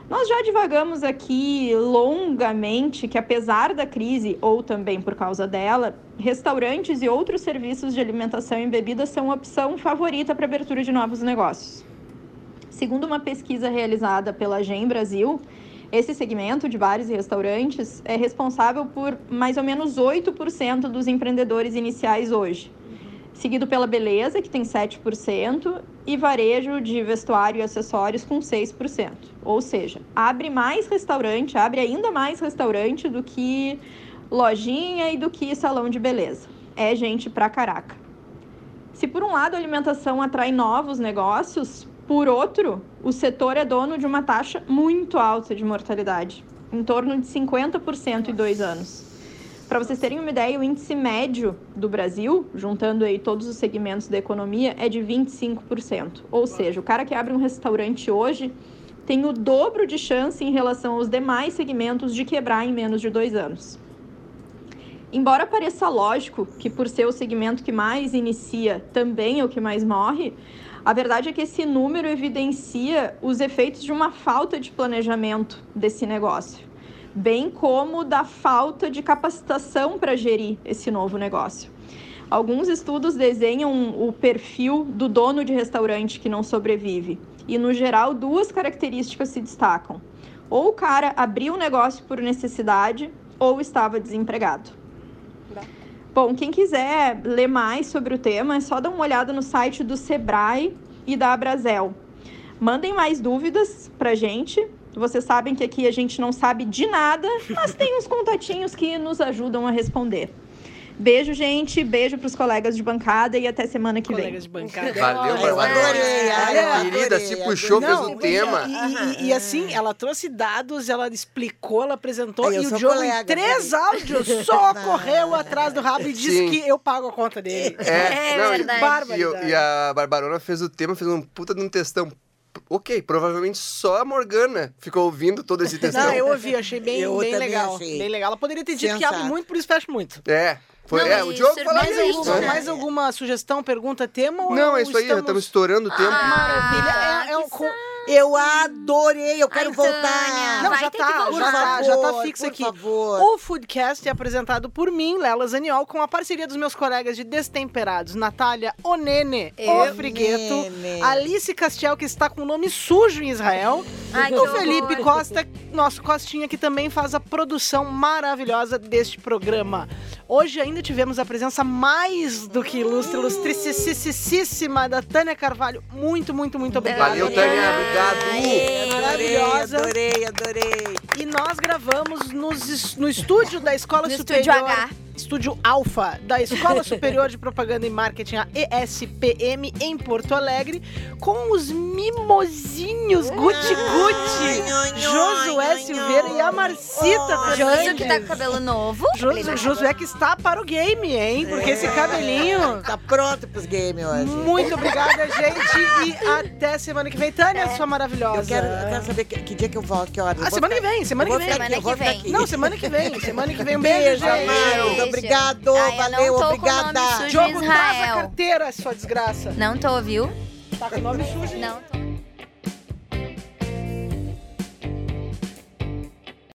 Nós já divagamos aqui longamente que, apesar da crise, ou também por causa dela, restaurantes e outros serviços de alimentação e bebida são a opção favorita para abertura de novos negócios. Segundo uma pesquisa realizada pela GEM Brasil, esse segmento de bares e restaurantes é responsável por mais ou menos 8% dos empreendedores iniciais hoje, seguido pela beleza, que tem 7%, e varejo de vestuário e acessórios com 6%. Ou seja, abre mais restaurante, abre ainda mais restaurante do que lojinha e do que salão de beleza. É gente pra caraca. Se por um lado a alimentação atrai novos negócios, por outro, o setor é dono de uma taxa muito alta de mortalidade, em torno de 50% em dois anos. Para vocês terem uma ideia, o índice médio do Brasil, juntando aí todos os segmentos da economia, é de 25%. Ou seja, o cara que abre um restaurante hoje tem o dobro de chance em relação aos demais segmentos de quebrar em menos de dois anos. Embora pareça lógico que, por ser o segmento que mais inicia, também é o que mais morre, a verdade é que esse número evidencia os efeitos de uma falta de planejamento desse negócio. bem como da falta de capacitação para gerir esse novo negócio. Alguns estudos desenham o perfil do dono de restaurante que não sobrevive, e no geral, duas características se destacam: ou o cara abriu o negócio por necessidade, ou estava desempregado. Bom, quem quiser ler mais sobre o tema, é só dar uma olhada no site do Sebrae e da Abrazel. Mandem mais dúvidas pra gente. Vocês sabem que aqui a gente não sabe de nada, mas tem uns contatinhos que nos ajudam a responder. Beijo, gente. Beijo pros colegas de bancada e até semana que Colegas vem. de bancada. Valeu, Eu Bárbara. adorei, querida, se adorei. puxou, fez Não, o tema. E, e- e assim, ela trouxe dados, ela explicou, ela apresentou, Ai, eu e o Diogo, em três áudios, [laughs] só Não. correu atrás do rabo e disse Sim. que eu pago a conta dele. É não, e- verdade. E, eu- e a Barbarona fez o tema, fez um puta de um textão. Ok, provavelmente só a Morgana ficou ouvindo todo esse textão. Não, eu ouvi, achei bem, Eu bem legal. achei. Bem legal. Ela poderia ter dito que abre muito, por isso fecha muito. É, foi, Não, é, o Diogo falou surpreendente, isso. Né? mais alguma sugestão, pergunta, tema? ou Não, é isso aí, já estamos estourando o tempo. Maravilha. Ah, é, é um, Eu adorei, eu quero Ai, voltar. Tânia, Não, vai já ter que tá, já tá, já tá fixo por aqui. favor. O Foodcast é apresentado por mim, Lela Zaniol, com a parceria dos meus colegas de Destemperados, Natália Onene, o Eu. Frigueto, Nene. Alice Castiel, que está com o nome sujo em Israel, Ai, o horror. Felipe Costa, nosso Costinha, que também faz a produção maravilhosa deste programa. Hoje ainda tivemos a presença mais do que ilustre, ilustricíssima da Tânia Carvalho. Muito, muito, muito obrigada. Valeu, Tânia, obrigado. Adorei, Maravilhosa. adorei, adorei. E nós gravamos nos no estúdio da Escola No Superior. Estúdio H. Estúdio Alfa, da Escola Superior de Propaganda e Marketing, a ESPM, em Porto Alegre, com os mimosinhos Guti Guti, Josué Silveira e a Marcita Josu também. que tá com cabelo novo. Josu- Josué que está para o game, hein? Porque esse cabelinho... Tá pronto pros games hoje. Muito obrigada, gente. E até semana que vem. Tânia, sua maravilhosa. Eu quero, eu quero saber que, que dia que eu volto, que horas. Eu Ah, semana que vem, semana que vem. Semana que vem. Não, semana que vem. Semana que vem. Um Beijo, beijo, amado. gente. Beijo. Obrigado, Ai, não valeu, obrigada. Diogo, traz a carteira, sua desgraça. Não tô, viu? Tá com o nome sujo. Não tô.